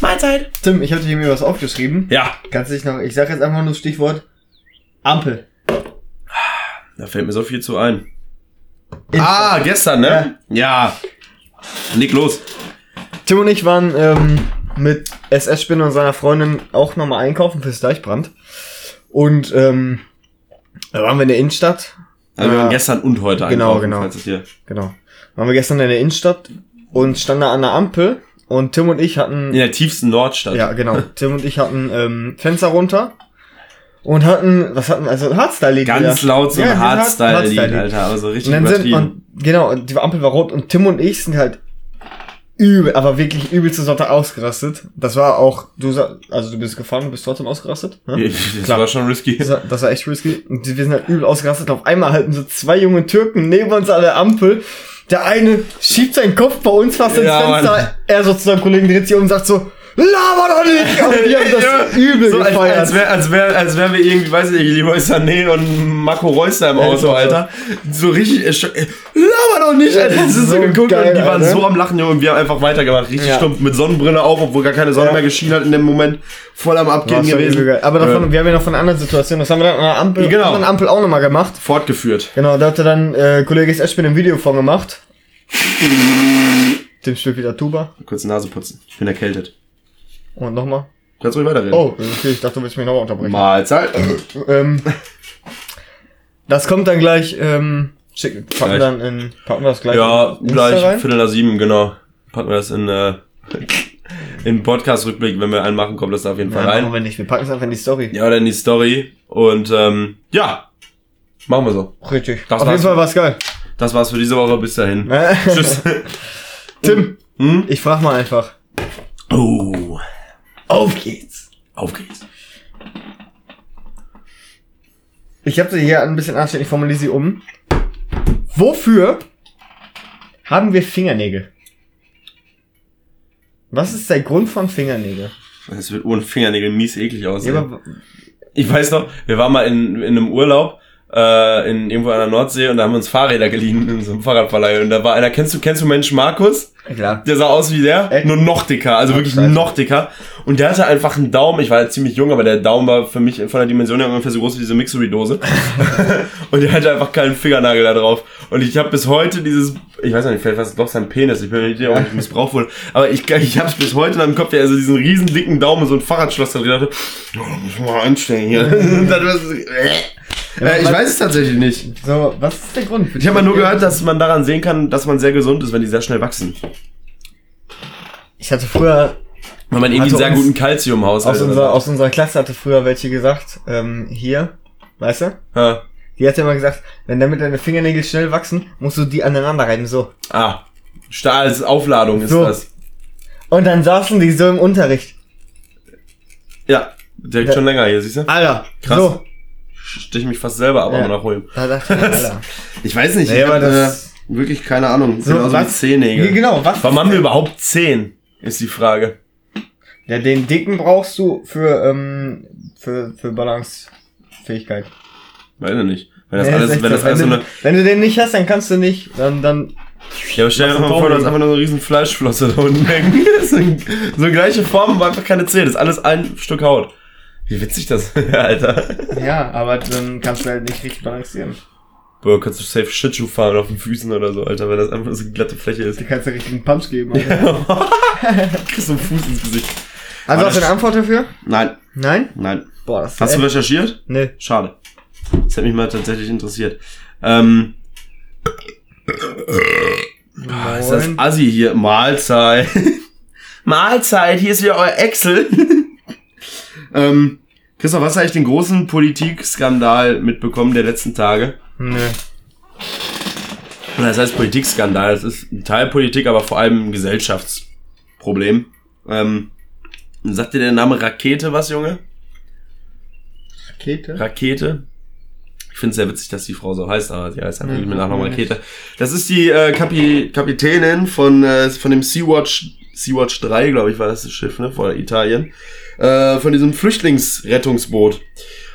Mahlzeit. Tim, ich hatte hier mir was aufgeschrieben. Ja. Kannst du dich noch, ich sag jetzt einfach nur das Stichwort Ampel. Da fällt mir so viel zu ein. Ah, gestern, ne? Ja. Leg los. Tim und ich waren ähm, mit SS-Spinner und seiner Freundin auch nochmal einkaufen fürs Deichbrand. Und ähm, da waren wir in der Innenstadt. Also wir Ja. waren gestern und heute Genau, einkaufen, genau. hier. Genau. Waren wir gestern in der Innenstadt und standen da an der Ampel und Tim und ich hatten In der tiefsten Nordstadt. Ja, genau. Tim und ich hatten ähm, Fenster runter und hatten, was hatten also Hardstyle-Lied. Ganz wieder. laut so ein Ja, Hardstyle-Lied, Hardstyle-Lied. Alter. Aber so richtig Und dann sind, und genau, und die Ampel war rot und Tim und ich sind halt übel, aber wirklich übel zu Sorte ausgerastet. Das war auch, du also du bist gefahren, du bist trotzdem ausgerastet. Ne? das Klar. war schon risky. Das war, das war echt risky. Und wir sind halt übel ausgerastet. Auf einmal halten so zwei junge Türken neben uns an der Ampel. Der eine schiebt seinen Kopf bei uns fast ins Ja, Fenster. Mann. Er so zu seinem Kollegen dreht sich um und sagt so, laber doch nicht! Und die haben das übel so, als, gefeiert. als wären als wär, als wär wir irgendwie, weiß ich nicht, Leroy Sané und Marco Reus im Ja, Auto, so. Alter. So richtig, äh, äh, laber doch nicht, Alter. das ist so so geguckt geil, und die waren Alter. so am Lachen, Junge, und wir haben einfach weitergemacht. Richtig Ja. stumpf, mit Sonnenbrille auf, obwohl gar keine Sonne Ja. mehr geschienen hat in dem Moment. Voll am Abgehen gewesen. geil. Aber davon, Ja. wir haben ja noch von einer anderen Situation. Das haben wir dann an der Ampel, Genau. anderen Ampel auch nochmal gemacht. Fortgeführt. Genau, da hatte dann äh, Kollege S. ein Video von gemacht. Tim spielt wieder Tuba. Kurz Nase putzen. Ich bin erkältet. Und nochmal. Kannst ruhig weiterreden. Oh, okay, ich dachte, du willst mich nochmal unterbrechen. Mahlzeit. Ähm, das kommt dann gleich, ähm, schick, packen, Gleich. dann in, packen wir das gleich Ja, in gleich rein. Viertel nach sieben, genau. Packen wir das in, äh, in Podcast-Rückblick, wenn wir einen machen, kommt das da auf jeden Fall Nein, rein. machen wir nicht. Wir packen es einfach in die Story. Ja, oder in die Story. Und ähm, ja, machen wir so. Richtig. Das Auf jeden war's. Fall war's geil. Das war's für diese Woche. Bis dahin. Äh, Tschüss. Tim, Hm? ich frag mal einfach. Oh, Auf geht's. auf geht's. Ich habe sie hier ein bisschen anständig, ich formuliere sie um. Wofür haben wir Fingernägel? Was ist der Grund von Fingernägel? Es wird ohne Fingernägel mies eklig Ja, aussehen. aber, ich weiß noch, wir waren mal in, in einem Urlaub äh, in irgendwo an der Nordsee und da haben wir uns Fahrräder geliehen in so einem Fahrradverleih und da war einer, kennst du, kennst du Mensch Markus? klar. Der sah aus wie der, Echt? nur noch dicker, also Ach, wirklich scheiße. noch dicker. Und der hatte einfach einen Daumen, ich war ja ziemlich jung, aber der Daumen war für mich von der Dimension her ungefähr so groß wie diese Mixery-Dose. und der hatte einfach keinen Fingernagel da drauf. Und ich habe bis heute dieses, ich weiß nicht, vielleicht war es doch sein Penis, ich bin mir nicht sicher, ob ich missbraucht wurde. Aber ich, ich habe bis heute in meinem Kopf, der also diesen riesen dicken Daumen, so ein Fahrradschloss da drin hatte. Oh, muss ich mal einstellen hier. Und dann war es so, äh, ich weiß es tatsächlich nicht. So, was ist der Grund? Ich habe mal nur gehört, dass man daran sehen kann, dass man sehr gesund ist, wenn die sehr schnell wachsen. Ich hatte früher, Weil man irgendwie Also einen sehr guten Kalziumhaushalt aus unserer, aus unserer Klasse hatte früher welche gesagt, ähm, hier, weißt du? Ja. Die hat ja immer gesagt, wenn damit deine Fingernägel schnell wachsen, musst du die aneinander reiben, so. Ah, Stahl als Aufladung ist So. das. Und dann saßen die so im Unterricht. Ja, direkt Ja. schon länger hier, siehst du? Alter, Krass. so. Stich mich fast selber ab, Ja. aber nach Ulm. Da dachte ich, Alter. Ich weiß nicht, Nee, ich aber hab, das- äh, wirklich keine Ahnung. So, Genauso was- Zehennägel. Genau, was? Warum haben wir überhaupt zehn? Ist die Frage. Ja, den dicken brauchst du für, ähm, für, für Balancefähigkeit. Weiß ich nicht. Wenn das Nee, alles, wenn das so. alles so wenn, eine. du, wenn du den nicht hast, dann kannst du nicht, dann, dann, Ja, aber stell dir Machst mal vor, du hast einfach nur so eine riesen Fleischflosse da unten hängen. so, so eine gleiche Form, aber einfach keine Zähne. Das ist alles ein Stück Haut. Wie witzig das Alter. ja, aber dann kannst du halt nicht richtig balancieren. Boah, kannst du safe Shitschuh fahren auf den Füßen oder so, Alter, wenn das einfach so eine glatte Fläche ist. Du kannst ja richtig einen Punch geben. Alter. Kriegst du einen Fuß ins Gesicht. Also hast du eine Antwort dafür? Nein, Nein? nein. Boah, das Hast du recherchiert? Nee. Schade. Das hätte mich mal tatsächlich interessiert. Ähm, ah, ist das. Assi hier? Mahlzeit. Mahlzeit, hier ist wieder euer Excel. Ähm, Christoph, hast du eigentlich den großen Politikskandal mitbekommen der letzten Tage? Nee. Das heißt Politikskandal. Das ist ein Teil Politik, aber vor allem ein Gesellschaftsproblem. Ähm, sagt dir der Name Rakete was, Junge? Rakete? Rakete? Ich finde es sehr witzig, dass die Frau so heißt, aber die heißt wirklich mit Nachnamen Rakete. Das ist die äh, Kapi Kapitänin von, äh, von dem Sea-Watch, Sea-Watch 3, glaube ich, war das das Schiff, ne, vor Italien. Äh, von diesem Flüchtlingsrettungsboot.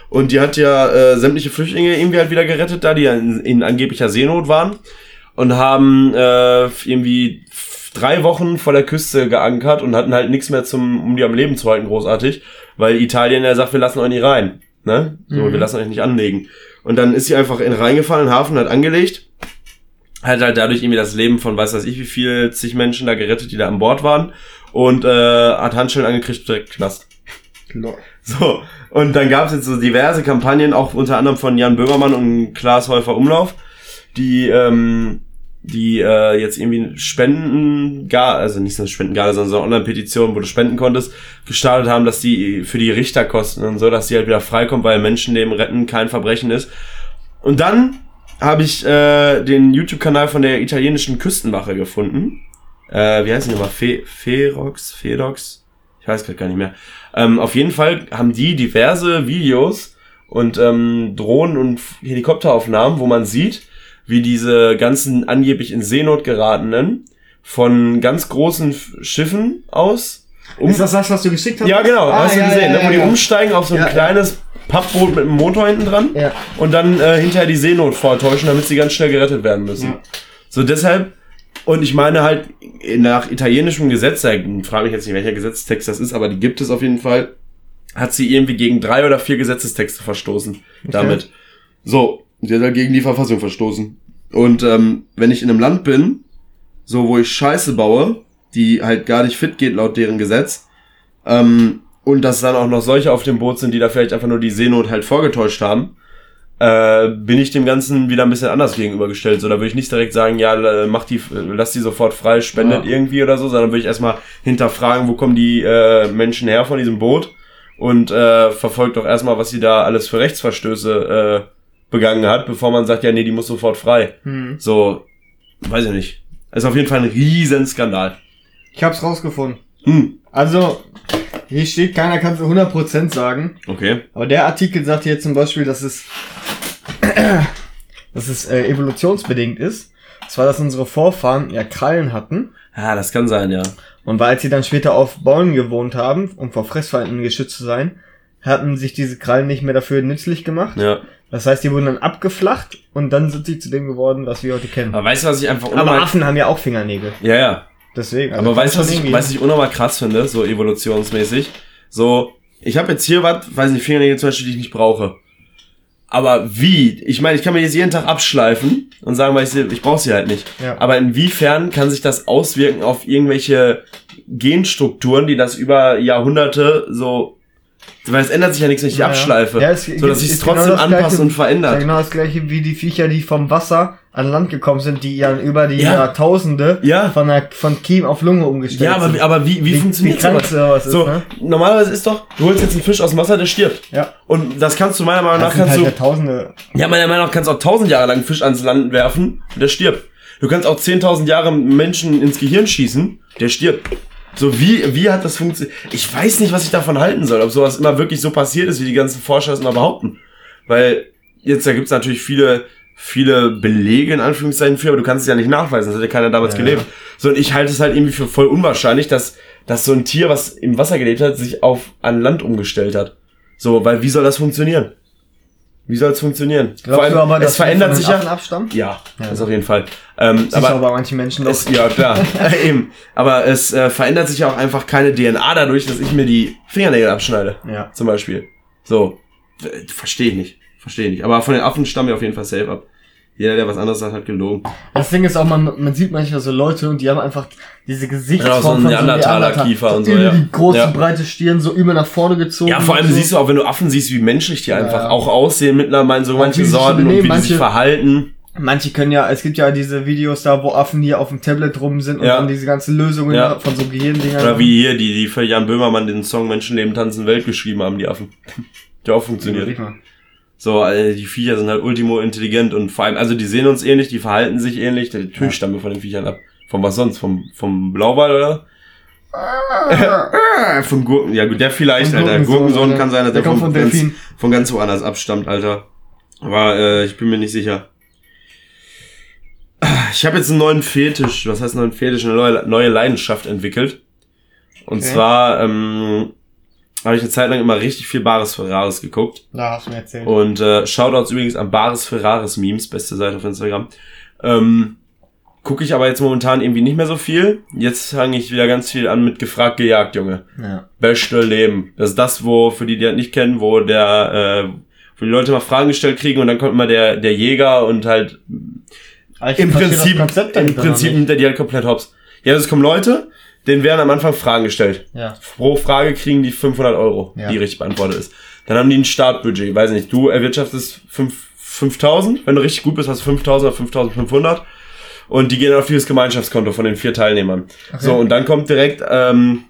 Und die hat ja äh, sämtliche Flüchtlinge irgendwie halt wieder gerettet, da die ja in, in angeblicher Seenot waren. Und haben äh, irgendwie drei Wochen vor der Küste geankert und hatten halt nichts mehr zum, um die am Leben zu halten, großartig. Weil Italien ja sagt, wir lassen euch nicht rein. Ne? So, Mhm. wir lassen euch nicht anlegen. Und dann ist sie einfach in reingefallen, in den Hafen, hat angelegt. Hat halt dadurch irgendwie das Leben von weiß weiß ich wie viel zig Menschen da gerettet, die da an Bord waren. Und äh, hat Handschellen angekriegt, direkt Knast. So, und dann gab es jetzt so diverse Kampagnen, auch unter anderem von Jan Böhmermann und Klaas Häufer Umlauf, die, ähm, die äh, jetzt irgendwie Spenden, gar, also nicht so eine Spendengale, sondern so eine Online-Petition, wo du spenden konntest, gestartet haben, dass die für die Richterkosten und so, dass die halt wieder freikommt, weil Menschenleben retten kein Verbrechen ist. Und dann habe ich äh, den YouTube-Kanal von der italienischen Küstenwache gefunden. Äh, wie heißt die nochmal? Fe Ferox? Fedox? Ich weiß gerade gar nicht mehr. Ähm, auf jeden Fall haben die diverse Videos und ähm, Drohnen- und Helikopteraufnahmen, wo man sieht, wie diese ganzen angeblich in Seenot geratenen von ganz großen Schiffen aus um Ist das das, was du geschickt hast? ja, genau, Ah, hast du ja, gesehen, ja, ne? wo die ja, ja. umsteigen auf so ein Ja, ja. kleines Pappboot mit einem Motor hinten dran Ja. und dann äh, hinterher die Seenot vortäuschen, damit sie ganz schnell gerettet werden müssen. Ja. So deshalb, und ich meine halt, nach italienischem Gesetz, ich frage mich jetzt nicht, welcher Gesetzestext das ist, aber die gibt es auf jeden Fall, hat sie irgendwie gegen drei oder vier Gesetzestexte verstoßen damit. So, sie hat halt gegen die Verfassung verstoßen. Und ähm, wenn ich in einem Land bin, so wo ich Scheiße baue, die halt gar nicht fit geht laut deren Gesetz, ähm, und dass dann auch noch solche auf dem Boot sind, die da vielleicht einfach nur die Seenot halt vorgetäuscht haben, äh, bin ich dem Ganzen wieder ein bisschen anders gegenübergestellt. So, da würde ich nicht direkt sagen, ja, äh, mach die, lass die sofort frei, spendet Ja. irgendwie oder so, sondern würde ich erstmal hinterfragen, wo kommen die äh, Menschen her von diesem Boot und äh, verfolgt doch erstmal, was sie da alles für Rechtsverstöße äh, begangen hat, bevor man sagt, ja, nee, die muss sofort frei. Hm. So, weiß ich nicht. Ist auf jeden Fall ein riesen Skandal. Ich hab's rausgefunden. Hm, Also, hier steht, keiner kann zu 100% sagen. okay. Aber der Artikel sagt hier zum Beispiel, dass es, dass es äh, evolutionsbedingt ist. Zwar, dass unsere Vorfahren ja Krallen hatten. Ja, das kann sein, ja. Und weil sie dann später auf Bäumen gewohnt haben, um vor Fressfeinden geschützt zu sein, hatten sich diese Krallen nicht mehr dafür nützlich gemacht. Ja. Das heißt, die wurden dann abgeflacht und dann sind sie zu dem geworden, was wir heute kennen. Aber weißt du, was ich einfach Aber unnormal... Affen haben ja auch Fingernägel. Ja, ja. Deswegen. also Aber weißt du, was ich, was ich unnormal krass finde, so evolutionsmäßig? So, ich habe jetzt hier was, weiß nicht, Fingernägel zum Beispiel, die ich nicht brauche. Aber wie? Ich meine, ich kann mir jetzt jeden Tag abschleifen und sagen, weil ich, sie- ich brauche sie halt nicht. Ja. Aber inwiefern kann sich das auswirken auf irgendwelche Genstrukturen, die das über Jahrhunderte so... Weil es ändert sich ja nichts, wenn ich die Ja, ja. abschleife. Ja, es so dass sich ist trotzdem genau Gleiche- und Ja, verändert. genau das gleiche wie die Viecher, die vom Wasser an Land gekommen sind, die ja über die Ja. Jahrtausende Ja. von, der, von Kiem auf Lunge umgestellt Ja, aber, sind. wie- aber wie, wie, Wie- funktioniert krank sowas? sowas ist, so, ne? normalerweise ist doch, du holst jetzt einen Fisch aus dem Wasser, der stirbt. Ja. Und das kannst du meiner Meinung nach, Das kannst halt du, Jahrtausende. ja, meiner Meinung nach kannst du auch tausend Jahre lang einen Fisch ans Land werfen und der stirbt. Du kannst auch 10.000 Jahre Menschen ins Gehirn schießen, der stirbt. So, wie, wie hat das funktioniert? Ich weiß nicht, was ich davon halten soll, ob sowas immer wirklich so passiert ist, wie die ganzen Forscher es immer behaupten. Weil, jetzt, da gibt's natürlich viele, viele Belege in Anführungszeichen für, aber du kannst es ja nicht nachweisen, das hat ja keiner damals Ja, gelebt. ja. So, und ich halte es halt irgendwie für voll unwahrscheinlich, dass, dass so ein Tier, was im Wasser gelebt hat, sich auf an Land umgestellt hat. So, weil wie soll das funktionieren? Wie soll es funktionieren? Glaubst du aber, dass es verändert sich ja. abstammen? Ja, Ja. das auf jeden Fall. Ähm, Sicher aber, bei manchen Menschen es, ja, klar, eben. Aber es äh, verändert sich ja auch einfach keine DNA dadurch, dass ich mir die Fingernägel abschneide. Ja. Zum Beispiel. So. Äh, Verstehe ich nicht. Verstehe ich nicht. Aber von den Affen stammen wir auf jeden Fall safe ab. Jeder, der was anderes sagt, hat gelogen. Das Ding ist auch, man, man sieht manchmal so Leute und die haben einfach diese Gesichtsform Ja, so ein von Neandertaler-Kiefer und so, ja. Die große, Ja. breite Stirn so über nach vorne gezogen. Ja, vor allem so. siehst du auch, wenn du Affen siehst, wie menschlich die einfach ja. auch aussehen mittlerweile, so manche Sorten und wie die sich manche- verhalten. Manche können ja, es gibt ja diese Videos da, wo Affen hier auf dem Tablet rum sind und Ja. dann diese ganzen Lösungen Ja. von so Gehirndingern. Oder wie hier, die, die für Jan Böhmermann den Song Menschenleben tanzen Welt geschrieben haben, die Affen. Der auch funktioniert. So, also die Viecher sind halt ultimo intelligent und vor allem, also die sehen uns ähnlich, die verhalten sich ähnlich. Natürlich Ja. stammen wir von den Viechern ab. Von was sonst? Vom, vom Blauwal, oder? von Gurken, ja gut, der vielleicht, Von Alter. Gurkensohn, Alter. kann sein, dass Der der, kommt von, von ganz, von ganz woanders abstammt, Alter. Aber äh, ich bin mir nicht sicher. Ich habe jetzt einen neuen Fetisch, was heißt neuen Fetisch, eine neue, neue Leidenschaft entwickelt. Und Okay. zwar ähm, habe ich eine Zeit lang immer richtig viel Bares Ferraris geguckt. Da hast du mir erzählt. Und äh, Shoutouts übrigens an Bares Ferraris Memes, beste Seite auf Instagram. Ähm, Gucke ich aber jetzt momentan irgendwie nicht mehr so viel. Jetzt fange ich wieder ganz viel an mit gefragt gejagt, Junge. Ja. Beste Leben. Das ist das, wo, für die, die das nicht kennen, wo der, äh, wo die Leute mal Fragen gestellt kriegen und dann kommt mal der, der Jäger und halt ich im Prinzip, im Prinzip nimmt er die halt komplett hops. Ja, es kommen Leute, denen werden am Anfang Fragen gestellt. Ja. Pro Frage kriegen die 500 Euro, Ja. die richtig beantwortet ist. Dann haben die ein Startbudget, weiß nicht, du erwirtschaftest 5 5000, wenn du richtig gut bist, hast du 5000 oder 5500 und die gehen dann auf dieses Gemeinschaftskonto von den vier Teilnehmern. So, und dann kommt direkt, ähm,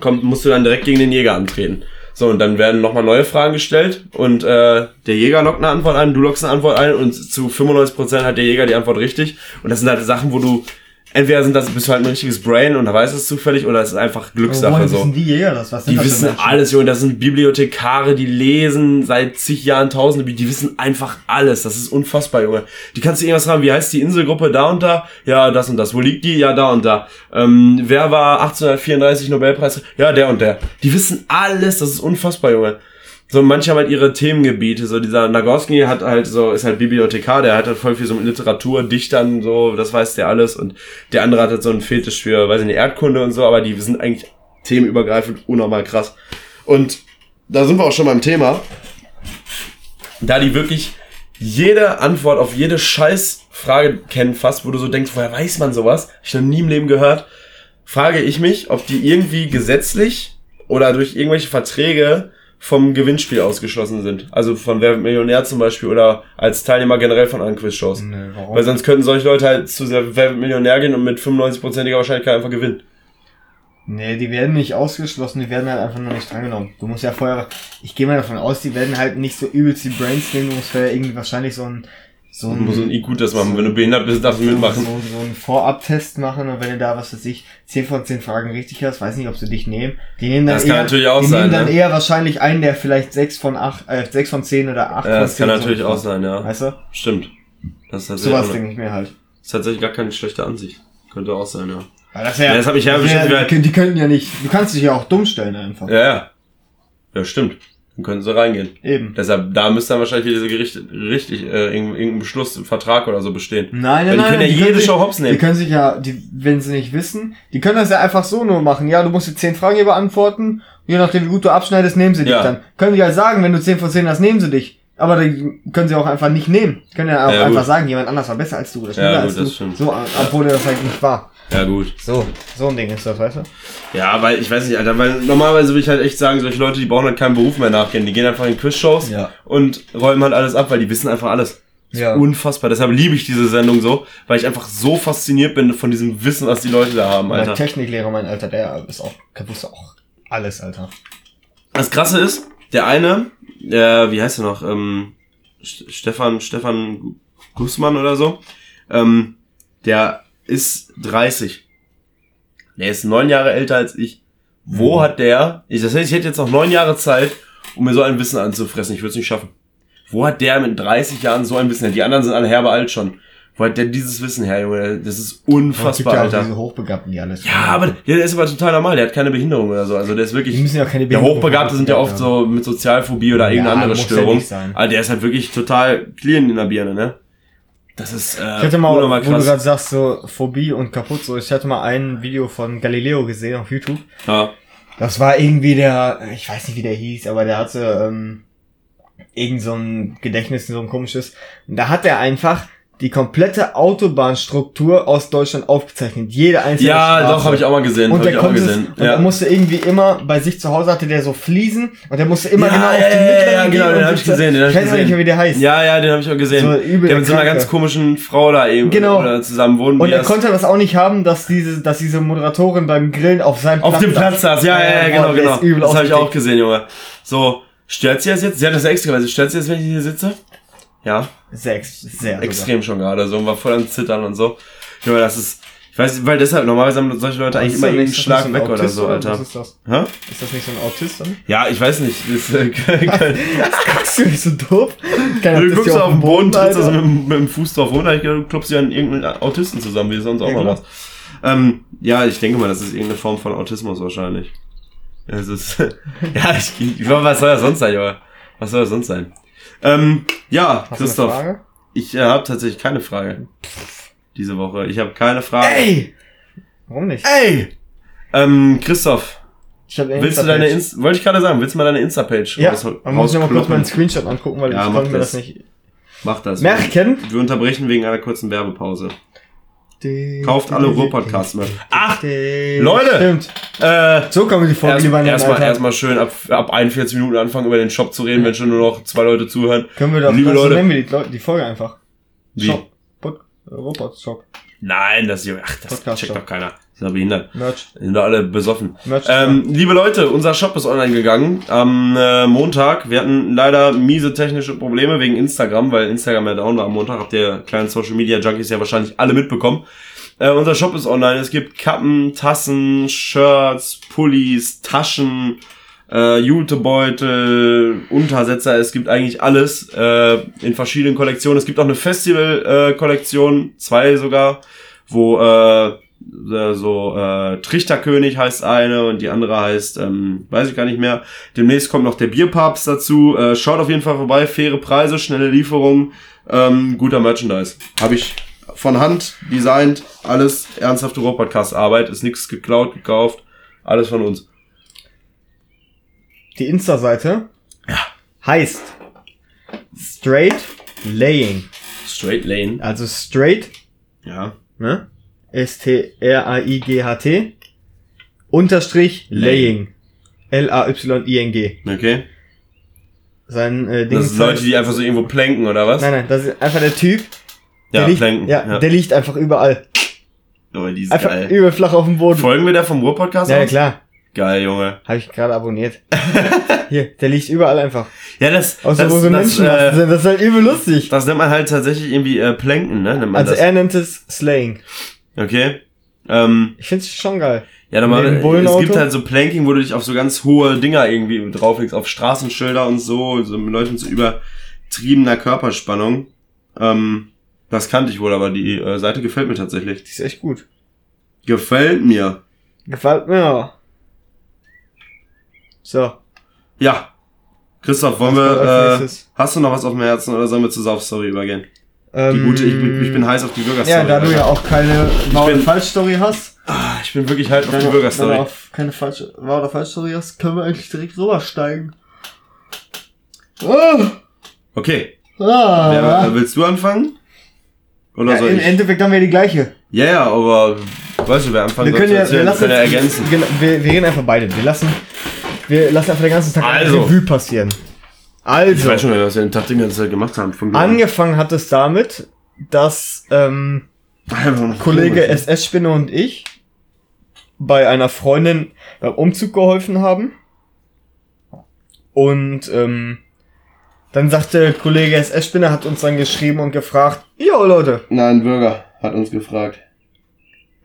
kommt, musst du dann direkt gegen den Jäger antreten. So, und dann werden nochmal neue Fragen gestellt und äh, der Jäger lockt eine Antwort ein, du lockst eine Antwort ein und zu 95% hat der Jäger die Antwort richtig. Und das sind halt Sachen, wo du, entweder sind das, bist du halt ein richtiges Brain und da weißt du es zufällig oder es ist einfach Glückssache Woher so. wissen die Jäger das? Was sind Die das wissen alles, Junge. Das sind Bibliothekare, die lesen seit zig Jahren Tausende. Die wissen einfach alles. Das ist unfassbar, Junge. Die kannst du irgendwas fragen. Wie heißt die Inselgruppe da und da? Ja, das und das. Wo liegt die? Ja, da und da. Ähm, wer war 1834 Nobelpreis? Ja, der und der. Die wissen alles. Das ist unfassbar, Junge. So, manche haben halt ihre Themengebiete. So, dieser Nagoski hat halt so, ist halt Bibliothekar, der hat halt voll viel so mit Literatur, Dichtern, so, das weiß der alles. Und der andere hat halt so einen Fetisch für, weiß ich nicht, Erdkunde und so, aber die sind eigentlich themenübergreifend unnormal krass. Und da sind wir auch schon beim Thema. Da die wirklich jede Antwort auf jede Scheißfrage kennen fast, wo du so denkst, woher weiß man sowas? Hab ich noch nie im Leben gehört. Frage ich mich, ob die irgendwie gesetzlich oder durch irgendwelche Verträge vom Gewinnspiel ausgeschlossen sind. Also von Wer wird Millionär zum Beispiel oder als Teilnehmer generell von anderen Quizshows. Nö, warum? Weil sonst könnten solche Leute halt zu der Wer wird Millionär gehen und mit 95%iger Wahrscheinlichkeit einfach gewinnen. Nee, die werden nicht ausgeschlossen, die werden halt einfach nur nicht drangenommen. Du musst ja vorher, ich gehe mal davon aus, die werden halt nicht so übelst die Brains nehmen, du musst vorher irgendwie wahrscheinlich so ein, so ein, so ein IQ das machen. Wenn du behindert bist, darfst du mitmachen. so, so einen Vorabtest machen und wenn du da, was weiß ich, 10 von 10 Fragen richtig hast, weiß nicht, ob sie dich nehmen. Die nehmen dann Das kann eher, natürlich auch die sein, nehmen dann ne? eher wahrscheinlich einen, der vielleicht 6 von 8, äh, 6 von 10 oder 8 Ja, von das 10 kann natürlich so auch sein, ja. Weißt du? Stimmt. Das ist tatsächlich, Sowas auch, denke ich mir halt. ist tatsächlich gar keine schlechte Ansicht. Könnte auch sein, ja. Weil das, Ja, das hab ich ja das bestimmt wär, wieder- die, die könnten ja nicht, du kannst dich ja auch dumm stellen einfach. Ja, ja. Ja, stimmt. Dann können sie reingehen. Eben. Deshalb, da müsste dann wahrscheinlich wieder diese Gerichte, richtig, äh, irgendein, Beschluss, Vertrag oder so bestehen. Nein, nein, Weil die nein. können ja die jede sich, Show hops Die nehmen. können sich ja, die, wenn sie nicht wissen, die können das ja einfach so nur machen. Ja, du musst jetzt 10 Fragen hier beantworten. Je nachdem, wie gut du abschneidest, nehmen sie dich Ja. dann. Können die ja sagen, wenn du 10 von 10 hast, nehmen sie dich. Aber die können sie auch einfach nicht nehmen. Die können ja auch Ja, einfach gut. sagen, jemand anders war besser als du oder schneller Ja, als gut, das du. stimmt. So, obwohl das halt nicht war. Ja, gut. So, so ein Ding ist das, weißt du? Ja, weil, ich weiß nicht, Alter, weil normalerweise würde ich halt echt sagen, solche Leute, die brauchen halt keinen Beruf mehr nachgehen. Die gehen einfach in Quizshows Ja. und räumen halt alles ab, weil die wissen einfach alles. Das ist Ja. Unfassbar. Deshalb liebe ich diese Sendung so, weil ich einfach so fasziniert bin von diesem Wissen, was die Leute da haben, Mein Alter. Techniklehrer, mein Alter, der ist auch, der wusste auch alles, Alter. Das Krasse ist, der eine, der, wie heißt er noch, ähm, St- Stefan, Stefan Gu- Gussmann oder so, ähm, der ist 30. Der ist neun Jahre älter als ich. Wo Mhm. hat der, ich, das heißt, ich hätte jetzt noch neun Jahre Zeit, um mir so ein Wissen anzufressen. Ich würde es nicht schaffen. Wo hat der mit 30 Jahren so ein Wissen? Die anderen sind alle herbe alt schon. Wo hat der dieses Wissen her, Junge? Das ist unfassbar, ja auch Alter. diese Hochbegabten, die alles. Ja, aber der ist aber total normal. Der hat keine Behinderung oder so. Also der ist wirklich. die müssen ja keine Ja, Behinderung Hochbegabte sind ja oft so mit Sozialphobie oder irgendeine Ja, andere muss ja Störung. nicht sein. Aber der ist halt wirklich total clean in der Birne, ne? Das ist äh, Ich hatte mal, wo du krass. gerade sagst, so Phobie und kaputt, so ich hatte mal ein Video von Galileo gesehen auf YouTube. Ja. Das war irgendwie der, ich weiß nicht wie der hieß, aber der hatte ähm, irgend so ein Gedächtnis, so ein komisches. Und da hat er einfach die komplette Autobahnstruktur aus Deutschland aufgezeichnet. Jede einzelne Ja, Straße. doch, habe ich auch mal gesehen. Und der ich auch konnte es, gesehen. und er musste irgendwie immer, bei sich zu Hause hatte der so Fliesen und der musste immer Ja, genau auf ja, die ja, mittleren ja, genau, den und hab ich gesehen, den hab ich weiß nicht mehr, wie der heißt. Ja, ja, den habe ich auch gesehen. So übel der mit so einer ganz komischen Frau da eben Genau. oder zusammen wohnen. Und die er das- konnte das auch nicht haben, dass diese, dass diese Moderatorin beim Grillen auf seinem auf dem Platz saß. Ja, ja, ja, genau, genau. Das habe ich auch gesehen, Junge. So, stört sie das jetzt? Sie hat das ja extra, weil sie stört sie jetzt, wenn ich hier sitze? Ja. Sehr, ex- sehr sogar. extrem schon gerade so und war voll am Zittern und so. Junge, das ist, Ich weiß, weil deshalb, normalerweise haben solche Leute eigentlich immer irgendeinen Schlag nicht weg oder so, Alter. Was ist das? Hä? Ist das nicht so ein Autist dann? Ja, ich weiß nicht. Das, äh, Guckst du nicht so doof? Kein du guckst auf den Boden, trittst so Alter. mit, dem- mit dem Fuß drauf runter, ich glaube, du klopfst ja an irgendeinen Autisten zusammen, wie du sonst auch mal klar. machst. Ähm, ja, ich denke mal, das ist irgendeine Form von Autismus wahrscheinlich. Es ist, ja, ich, ich was soll das sonst sein, Junge? Was soll das sonst sein? Ähm, ja, Hast Christoph, ich äh, habe tatsächlich keine Frage. Diese Woche. Ich habe keine Frage. Ey! Warum nicht? Ey! Ähm, Christoph, Ich hab eine willst du deine. Insta, wollte ich gerade sagen, willst du mal deine Insta-Page Ja, man muss ja mal kurz meinen Screenshot angucken, weil Ja, ich konnte mir das. das nicht Mach das. merken. Wir unterbrechen wegen einer kurzen Werbepause. Kauft alle Ruhr-Podcasts mehr. Ach, Leute! Stimmt. äh, So man die Folge erst- erstmal erstmal schön ab, ab 41 Minuten anfangen über den Shop zu reden, wenn schon nur noch zwei Leute zuhören. Können wir doch, Liebe das Leute. nennen wir die, die Folge einfach. Wie? Shop. Pod, Robot Shop. Nein, das ist ach, das Podcast checkt Shop. doch keiner. Ist doch behindert. Merch. Sind doch alle besoffen. Merch. Ähm, liebe Leute, unser Shop ist online gegangen am äh, Montag. Wir hatten leider miese technische Probleme wegen Instagram, weil Instagram ja down war am Montag. Habt ihr kleinen Social Media Junkies ja wahrscheinlich alle mitbekommen. Äh, unser Shop ist online. Es gibt Kappen, Tassen, Shirts, Pullis, Taschen, äh, Jutebeutel, Untersetzer. Es gibt eigentlich alles äh, in verschiedenen Kollektionen. Es gibt auch eine Festival-Kollektion, zwei sogar, wo äh, äh, so äh, Trichterkönig heißt eine und die andere heißt, ähm, weiß ich gar nicht mehr. Demnächst kommt noch der Bierpapst dazu. Äh, schaut auf jeden Fall vorbei. Faire Preise, schnelle Lieferung, ähm, guter Merchandise. Habe ich von Hand designt, alles ernsthafte Rohr-Podcast-Arbeit, ist nichts geklaut, gekauft, alles von uns. Die Insta-Seite heißt Straight Laying. Straight Lane, Also straight, ja. ne? S-T-R-A-I-G-H-T Unterstrich Laying. L-A-Y-I-N-G. Okay. Sein äh, Ding Das sind Leute, die einfach so irgendwo planken, oder was? Nein, nein, das ist einfach der Typ. ja, der liegt, planken. Ja, der liegt einfach überall. oh, die ist Einfach geil. übel flach auf dem Boden. Folgen wir da vom Ruhr-Podcast Ja, ja, aus? klar. Geil, Junge. Habe ich gerade abonniert. Hier, der liegt überall einfach. Ja, das, Außer das, wo so das, Menschen äh, sind. Das ist halt übel lustig. das nennt man halt tatsächlich irgendwie äh, Planken, ne? Nennt man Also das. er nennt es Slaying. Okay. Ähm, Ich find's schon geil. ja, normal, es gibt halt so Planking, wo du dich auf so ganz hohe Dinger irgendwie drauflegst, auf Straßenschilder und so, so mit Leuten zu übertriebener Körperspannung. Ähm, das kannte ich wohl, aber die äh, Seite gefällt mir tatsächlich. Die ist echt gut. Gefällt mir. Gefällt mir. So. Ja. Christoph, wollen wir, äh, hast du noch was auf dem Herzen oder sollen wir zur Sauf-Story übergehen? Die Ähm, gute, ich bin, ich bin heiß auf die Bürgerstory. Ja, da du ja auch keine Wahr- oder Falsch-Story hast. Ah, ich bin wirklich halt auf die Wenn Bürgerstory. du auf keine falsche Wahr- oder Falsch-Story hast, können wir eigentlich direkt rübersteigen. Oh, Okay. ah. Wer, äh, willst du anfangen? Oder ja, soll Im ich? Endeffekt haben wir die gleiche. Ja, ja, aber weißt du, wer anfangen Wir soll können ja, wir lassen können ja ergänzen. Wir, wir reden einfach beide. Wir lassen, wir lassen einfach den ganzen Tag Also. Revue passieren. Ich Also, weiß schon, was wir den Tag die ganze Zeit gemacht haben. Angefangen hat es damit, dass ähm, Kollege SS-Spinne und ich bei einer Freundin beim Umzug geholfen haben. Und ähm, dann sagte Kollege SS-Spinne, hat uns dann geschrieben und gefragt, Jo Leute. Nein, Bürger hat uns gefragt.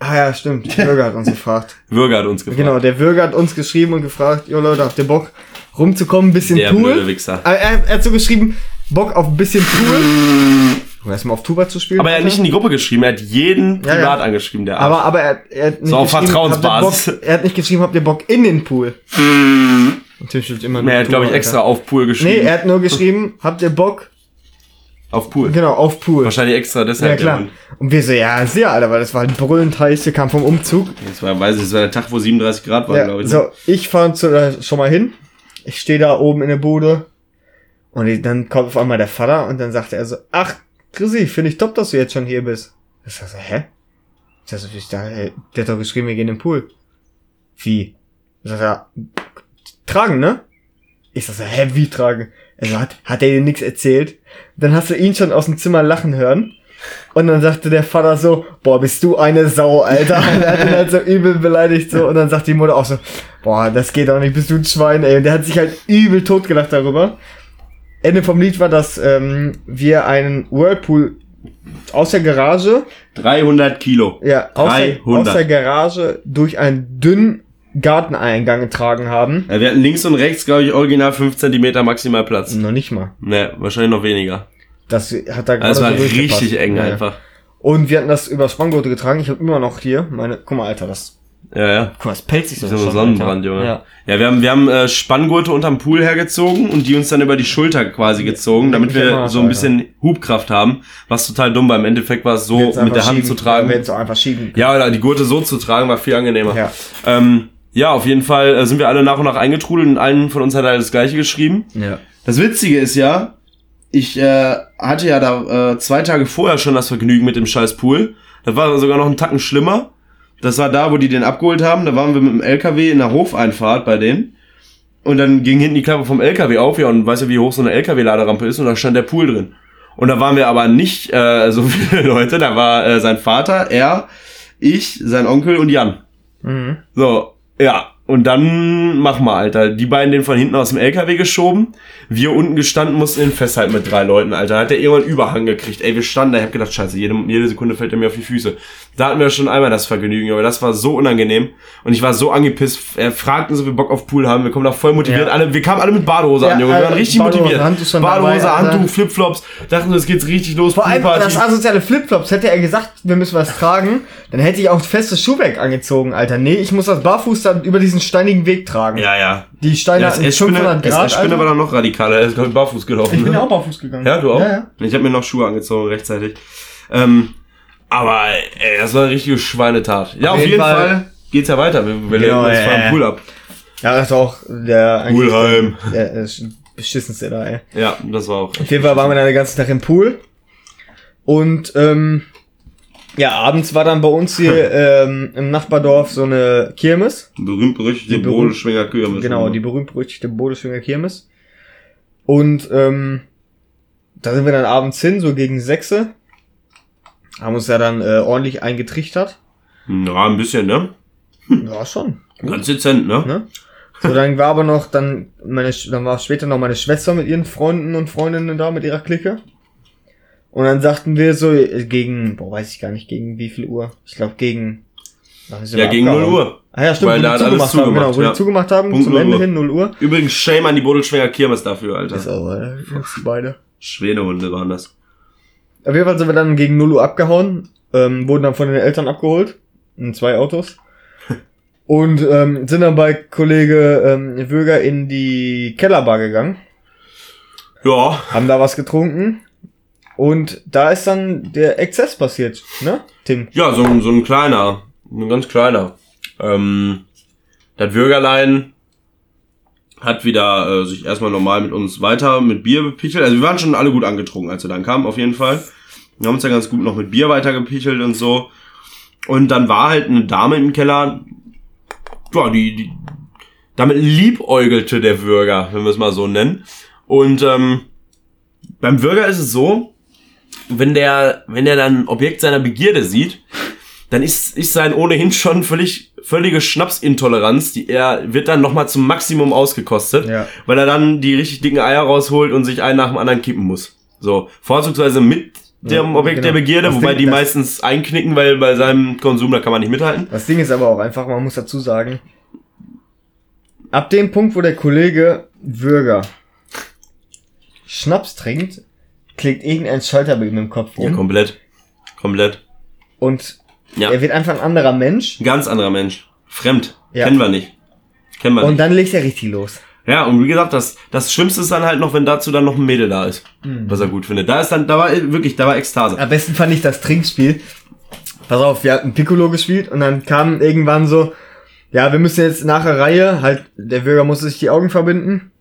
Ah ja, stimmt, der Bürger hat uns gefragt. Bürger hat uns gefragt. Genau, der Bürger hat uns geschrieben und gefragt, Jo Leute, habt ihr Bock rumzukommen, ein bisschen Der Pool? Wichser. Ah, Er, er hat so geschrieben, Bock auf ein bisschen Pool. Um erstmal auf Tuba zu spielen. Aber er hat nicht in die Gruppe geschrieben, er hat jeden privat ja. angeschrieben, der. Aber, aber er, er hat nicht So auf Vertrauensbasis. Bock, er hat nicht geschrieben, habt ihr Bock in den Pool. Natürlich immer nur er hat, glaube ich, extra auf Pool Nee, geschrieben. er hat nur geschrieben, habt ihr Bock? Auf Pool. Genau, auf Pool. Wahrscheinlich extra deshalb. Ja, klar. Und wir so, ja, sehr, Alter, weil das war halt brüllend heiß, wir kamen vom Umzug. Das war, weiß ich, das war der Tag, wo 37 Grad war, Ja, glaube ich. ne? so, ich fahre äh, schon mal hin. Ich stehe da oben in der Bude. Und dann kommt auf einmal der Vater und dann sagte er so, ach, Chrissy, finde ich top, dass du jetzt schon hier bist. Ich sag so, hä? Ich sag so, ich da, äh, der hat doch geschrieben, wir gehen in den Pool. Wie? Ich sag, ja, tragen, ne? Ich sag so, hä, wie tragen? Er so, hat, hat er dir nichts erzählt? Dann hast du ihn schon aus dem Zimmer lachen hören. Und dann sagte der Vater so, boah, bist du eine Sau, Alter. er hat ihn halt so übel beleidigt so. Und dann sagt die Mutter auch so, boah, das geht doch nicht, bist du ein Schwein, ey. Und der hat sich halt übel totgelacht darüber. Ende vom Lied war, dass ähm, wir einen Whirlpool aus der Garage, 300 Kilo. ja, aus der, 300. aus der Garage durch einen dünnen Garteneingang getragen haben. Ja, wir hatten links und rechts, glaube ich, original 5 cm maximal Platz. Noch nicht mal. Ne, wahrscheinlich noch weniger. Das hat da Das war so richtig eng Ja, einfach. Und wir hatten das über Spanngurte getragen. Ich habe immer noch hier meine. Guck mal, Alter, das. Ja, ja. Guck mal, das pelzt sich so. Das ist so schon, Sonnenbrand, Alter. Junge. Ja. Ja, wir haben, wir haben äh, Spanngurte unterm Pool hergezogen und die uns dann über die Schulter quasi gezogen, damit wir so ein Alter. bisschen Hubkraft haben. Was total dumm war. Im Endeffekt war es so, mit der Hand schieben, zu tragen. Wir jetzt auch einfach schieben. Ja, oder die Gurte so zu tragen, war viel angenehmer. Ja. Ähm, ja, auf jeden Fall äh, sind wir alle nach und nach eingetrudelt und allen von uns hat er das gleiche geschrieben. Ja. Das Witzige ist ja, ich äh, hatte ja da äh, zwei Tage vorher schon das Vergnügen mit dem scheiß Pool. Das war sogar noch einen Tacken schlimmer. Das war da, wo die den abgeholt haben. Da waren wir mit dem LKW in der Hofeinfahrt bei denen. Und dann ging hinten die Klappe vom LKW auf, ja, und weißt ja, wie hoch so eine LKW-Laderampe ist, und da stand der Pool drin. Und da waren wir aber nicht äh, so viele Leute. Da war äh, sein Vater, er, ich, sein Onkel und Jan. Mhm. So, ja. Und dann mach mal, Alter. Die beiden den von hinten aus dem LKW geschoben. Wir unten gestanden, mussten ihn festhalten mit drei Leuten, Alter. Hat der irgendwann Überhang gekriegt. Ey, wir standen da. Ich hab gedacht, scheiße, jede, jede Sekunde fällt er mir auf die Füße. Da hatten wir schon einmal das Vergnügen, aber das war so unangenehm. Und ich war so angepisst. Er fragten, so wir Bock auf Pool haben. Wir kommen da voll motiviert. Ja. Alle, wir kamen alle mit Badehose Ja, an, Junge. Wir waren äh, richtig Badehose, motiviert. Handtuch Badehose, dabei. Handtuch, Flipflops. Dachten, wir, es geht richtig los. Vor allem das asoziale Flipflops. Hätte er gesagt, wir müssen was tragen, dann hätte ich auch festes Schuhwerk angezogen, Alter. Nee, ich muss das barfuß dann über diesen steinigen Weg tragen. ja, ja. Die Steine Ja, hatten das 500 Grad. Spinne Alter. war dann noch radikaler. Er ist, glaub ich, barfuß gelaufen. ich bin ne? auch barfuß gegangen. Ja, du auch? Ja, ja. Ich habe mir noch Schuhe angezogen rechtzeitig. Ähm, aber ey, das war eine richtige Schweinetat. Ja, Auf jeden jeden Fall, Fall geht's ja weiter. Wir, wir Genau, uns ja, vor ja. Pool ab. Ja, das war auch der Poolheim. Der, der beschissenste da, ey. Ja, das war auch. Auf jeden Fall waren wir dann den ganzen Tag im Pool. Und ähm, ja, abends war dann bei uns hier ähm, im Nachbardorf so eine Kirmes. Berühmt berüchtigte Die berühmt- Bodenschwinger Kühe. Genau, die berühmt-berüchtigte Bodeschwinger Kirmes. Und ähm, da sind wir dann abends hin, so gegen sechse. Haben uns ja dann äh, ordentlich eingetrichtert. Ja, ein bisschen, ne? Ja, schon. Ganz dezent, ne? Ne? So, dann war aber noch dann meine, dann war später noch meine Schwester mit ihren Freunden und Freundinnen da mit ihrer Clique. Und dann sagten wir so äh, gegen, boah, weiß ich gar nicht, gegen wie viel Uhr? Ich glaube gegen, Ja, gegen 0 abgehauen? Uhr. Ah ja, stimmt, Weil wo da die alles zugemacht haben, genau, zugemacht, wo ja. die zugemacht haben, Punkt zum 0 Ende Uhr. hin, 0 Uhr. Übrigens, shame an die Bodenschwinger Kirmes dafür, Alter. Ist auch, die beide. Schweinehunde waren das. Auf jeden Fall sind wir dann gegen 0 Uhr abgehauen, ähm, wurden dann von den Eltern abgeholt, in zwei Autos. Und ähm, sind dann bei Kollege ähm, Würger in die Kellerbar gegangen, Ja, haben da was getrunken. Und da ist dann der Exzess passiert, ne, Tim? ja, so, ein- so ein kleiner. Ein ganz kleiner. Ähm, das Bürgerlein hat wieder äh, sich erstmal normal mit uns weiter mit Bier bepichelt. Also wir waren schon alle gut angetrunken, als wir dann kamen, auf jeden Fall. Wir haben uns ja ganz gut noch mit Bier weiter gepichelt und so. Und dann war halt eine Dame im Keller, ja, die, die damit liebäugelte der Bürger, wenn wir es mal so nennen. Und ähm, beim Bürger ist es so, wenn der, wenn der dann Objekt seiner Begierde sieht, dann ist, ist sein ohnehin schon völlig, völlige Schnapsintoleranz, die er wird dann nochmal zum Maximum ausgekostet, Ja. weil er dann die richtig dicken Eier rausholt und sich einen nach dem anderen kippen muss. So, vorzugsweise mit dem Ja, Objekt genau. der Begierde, Das wobei Ding- die meistens einknicken, weil bei seinem Konsum, da kann man nicht mithalten. Das Ding ist aber auch einfach, man muss dazu sagen, ab dem Punkt, wo der Kollege Würger Schnaps trinkt, klickt irgendein Schalter bei ihm im Kopf Ja, rum komplett. Komplett. und Ja. er wird einfach ein anderer Mensch Ein ganz anderer Mensch. Fremd. Ja. Kennen wir nicht. Kennen wir und nicht. dann legt er richtig los. Ja, und wie gesagt, das, das Schlimmste ist dann halt noch, wenn dazu dann noch ein Mädel da ist, Mhm. was er gut findet. Da ist dann, da war wirklich, da war Ekstase. Am besten fand ich das Trinkspiel. Pass auf, wir hatten Piccolo gespielt und dann kam irgendwann so, ja, wir müssen jetzt nach der Reihe, halt, der Bürger musste sich die Augen verbinden.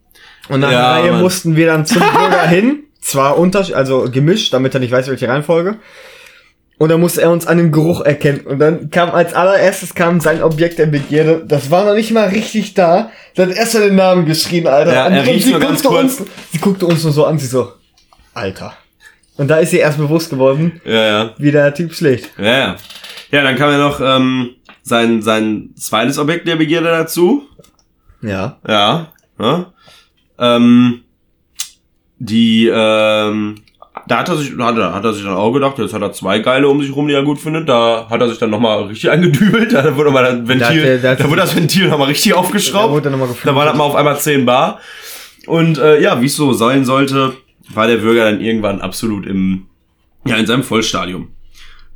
Und nach Ja, der Reihe Mann. mussten wir dann zum Bürger hin. Zwar unter, also gemischt, damit er nicht weiß, welche Reihenfolge. Und dann musste er uns an dem Geruch erkennen. Und dann kam als allererstes kam sein Objekt der Begierde. Das war noch nicht mal richtig da. Dann hat erst mal den Namen geschrien, Alter. Ja, er riecht sie nur ganz guckte kurz. Uns, sie guckte uns nur so an, sie so, Alter. Und da ist ihr erst bewusst geworden, Ja, ja. wie der Typ schlägt. Ja, ja. Ja, dann kam ja noch ähm, sein, sein zweites Objekt der Begierde dazu. Ja. Ja. ja. Ähm, die ähm, da hat er sich, hat er, hat er sich dann auch gedacht, jetzt hat er zwei Geile um sich rum, die er gut findet. Da hat er sich dann nochmal richtig angedübelt. Da wurde mal das Ventil, Da da da wurde das Ventil nochmal richtig Da aufgeschraubt. dann nochmal Da war das mal auf einmal 10 Bar. Und äh, ja, wie es so sein sollte, war der Bürger dann irgendwann absolut im, ja, in seinem Vollstadium.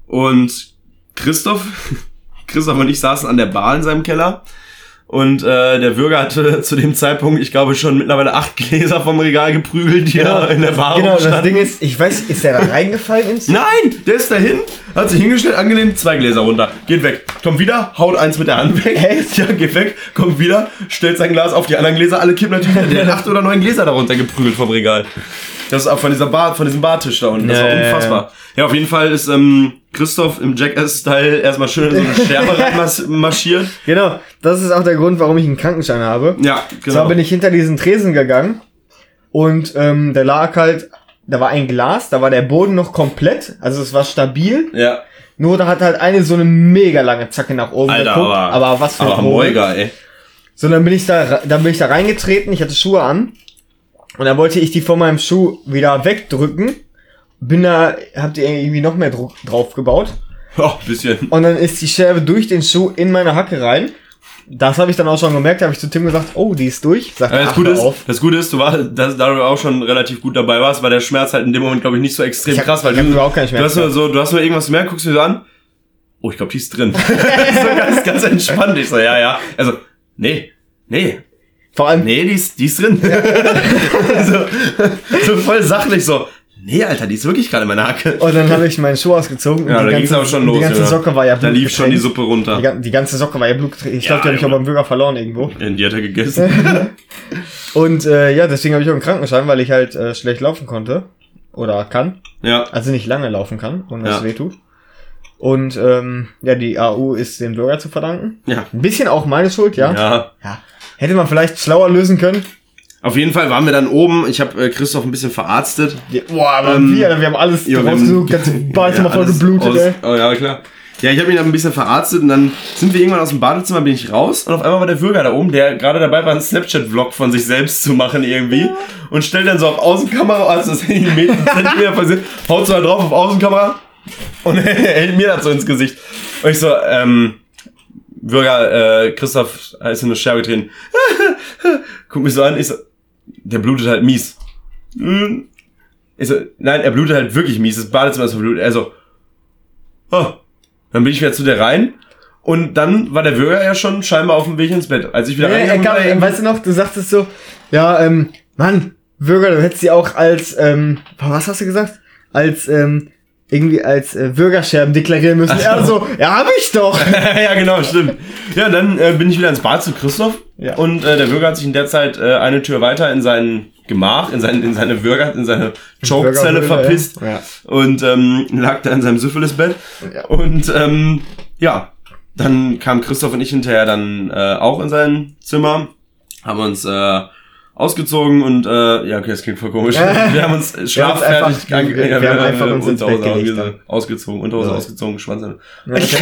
Und Christoph, Christoph und ich saßen an der Bar in seinem Keller. Und äh, der Bürger hatte zu dem Zeitpunkt, ich glaube, schon mittlerweile acht Gläser vom Regal geprügelt, die da in der Bar Genau, das rumstanden. Ding ist, ich weiß, ist der da reingefallen ins? Nein, der ist dahin, hat sich hingestellt, angelehnt, zwei Gläser runter, geht weg, kommt wieder, haut eins mit der Hand weg, Echt? ja, geht weg, kommt wieder, stellt sein Glas auf die anderen Gläser, alle kippen natürlich, der hat acht oder neun Gläser darunter geprügelt vom Regal. Das ist auch von dieser Bar, von diesem Bartisch da unten, das Ja, war unfassbar. Ja, auf jeden Fall ist ähm, Christoph im Jackass-Style erstmal schön in so eine Scherbe reinmarschiert. Genau, das ist auch der Grund, warum ich einen Krankenschein habe. Ja, Zwar genau. bin ich hinter diesen Tresen gegangen und ähm, da lag halt, da war ein Glas, da war der Boden noch komplett, also es war stabil. Ja, Nur da hat halt eine so eine mega lange Zacke nach oben Alter, geguckt, aber, aber was für aber ein. Moiga, ey. So, dann bin ich da, dann bin ich da reingetreten, ich hatte Schuhe an. Und dann wollte ich die von meinem Schuh wieder wegdrücken. Bin da, hab die irgendwie noch mehr Druck drauf gebaut. Oh, bisschen. Und dann ist die Scherbe durch den Schuh in meine Hacke rein. Das habe ich dann auch schon gemerkt, habe ich zu Tim gesagt, oh, die ist durch. Sagt Ja, das, Gute ist, auf. das Gute ist, du warst, dass, da du auch schon relativ gut dabei warst, war der Schmerz halt in dem Moment, glaube ich, nicht so extrem Ich hab- krass, weil du, du hast nur so, du hast nur irgendwas gemerkt, guckst du dir so an, oh, ich glaube, die ist drin. so ganz, ganz entspannt. Ich so, ja, ja. Also, nee, nee, Vor allem, nee, die ist, die ist drin. so, so voll sachlich so, nee, Alter, die ist wirklich gerade in meiner Hacke. und dann habe ich meinen Schuh ausgezogen. Ja, und da die ging's ganze, aber schon und los. Die ganze ja. Socke war ja Da lief schon die. Suppe runter. Die, die ganze Socke war ja blutgetränkt. Ich glaube, die habe ich auch beim Bürger verloren irgendwo. Die hat er gegessen. Und äh, ja, deswegen habe ich auch einen Krankenschein, weil ich halt äh, schlecht laufen konnte. Oder kann. ja. Also nicht lange laufen kann, Ja. es weh tut. Und ähm, ja, die AU ist dem Bürger zu verdanken. Ja. Ein bisschen auch meine Schuld, ja. Ja. ja. Hätte man vielleicht schlauer lösen können. Auf jeden Fall waren wir dann oben. Ich habe äh, Christoph ein bisschen verarztet. Ja, boah, aber Ähm, wir, wir haben alles Ja, rausgesucht, ganze Badezimmer voll alles geblutet, aus- ey. Oh ja, klar. Ja, ich habe ihn dann ein bisschen verarztet und dann sind wir irgendwann aus dem Badezimmer, bin ich raus und auf einmal war der Bürger da oben, der gerade dabei war, einen Snapchat-Vlog von sich selbst zu machen irgendwie und stellt dann so auf Außenkamera, also das Handy Zentimeter sich, haut so da drauf auf Außenkamera und hält mir das so ins Gesicht. Und ich so, ähm, Bürger, äh, Christoph ist in eine Scherbe getreten. Guck mich so an, ich so, der blutet halt mies. Hm. Ich so, nein, er blutet halt wirklich mies. Das Badezimmer ist verblutet. Er so, oh. Dann bin ich wieder zu der rein. Und dann war der Bürger ja schon scheinbar auf dem Weg ins Bett. Als ich wieder Ja, er reingegangen kam, war, weißt du noch, du sagtest so, ja, ähm, Mann, Bürger, du hättest sie auch als, ähm, was hast du gesagt? Als, ähm, irgendwie als äh, Bürgerscherben deklarieren müssen. Er so, ja, hab ich doch. ja, genau, stimmt. Ja, dann äh, bin ich wieder ins Bad zu Christoph. Ja. Und äh, der Bürger hat sich in der Zeit äh, eine Tür weiter in sein Gemach, in, sein, in seine Bürger, in seine Chokezelle verpisst. ja. Ja. Und ähm, lag da in seinem Syphilisbett. Ja. Und ähm, ja, dann kam Christoph und ich hinterher dann äh, auch in sein Zimmer, haben uns äh, ausgezogen und äh, ja, okay, das klingt voll komisch. Wir haben uns schlaffertig einfach- wir- wir haben einfach uns ins Bett Unterhose gelegt ausgezogen, Unterhose Ja. ausgezogen, Schwanz. Ja, okay.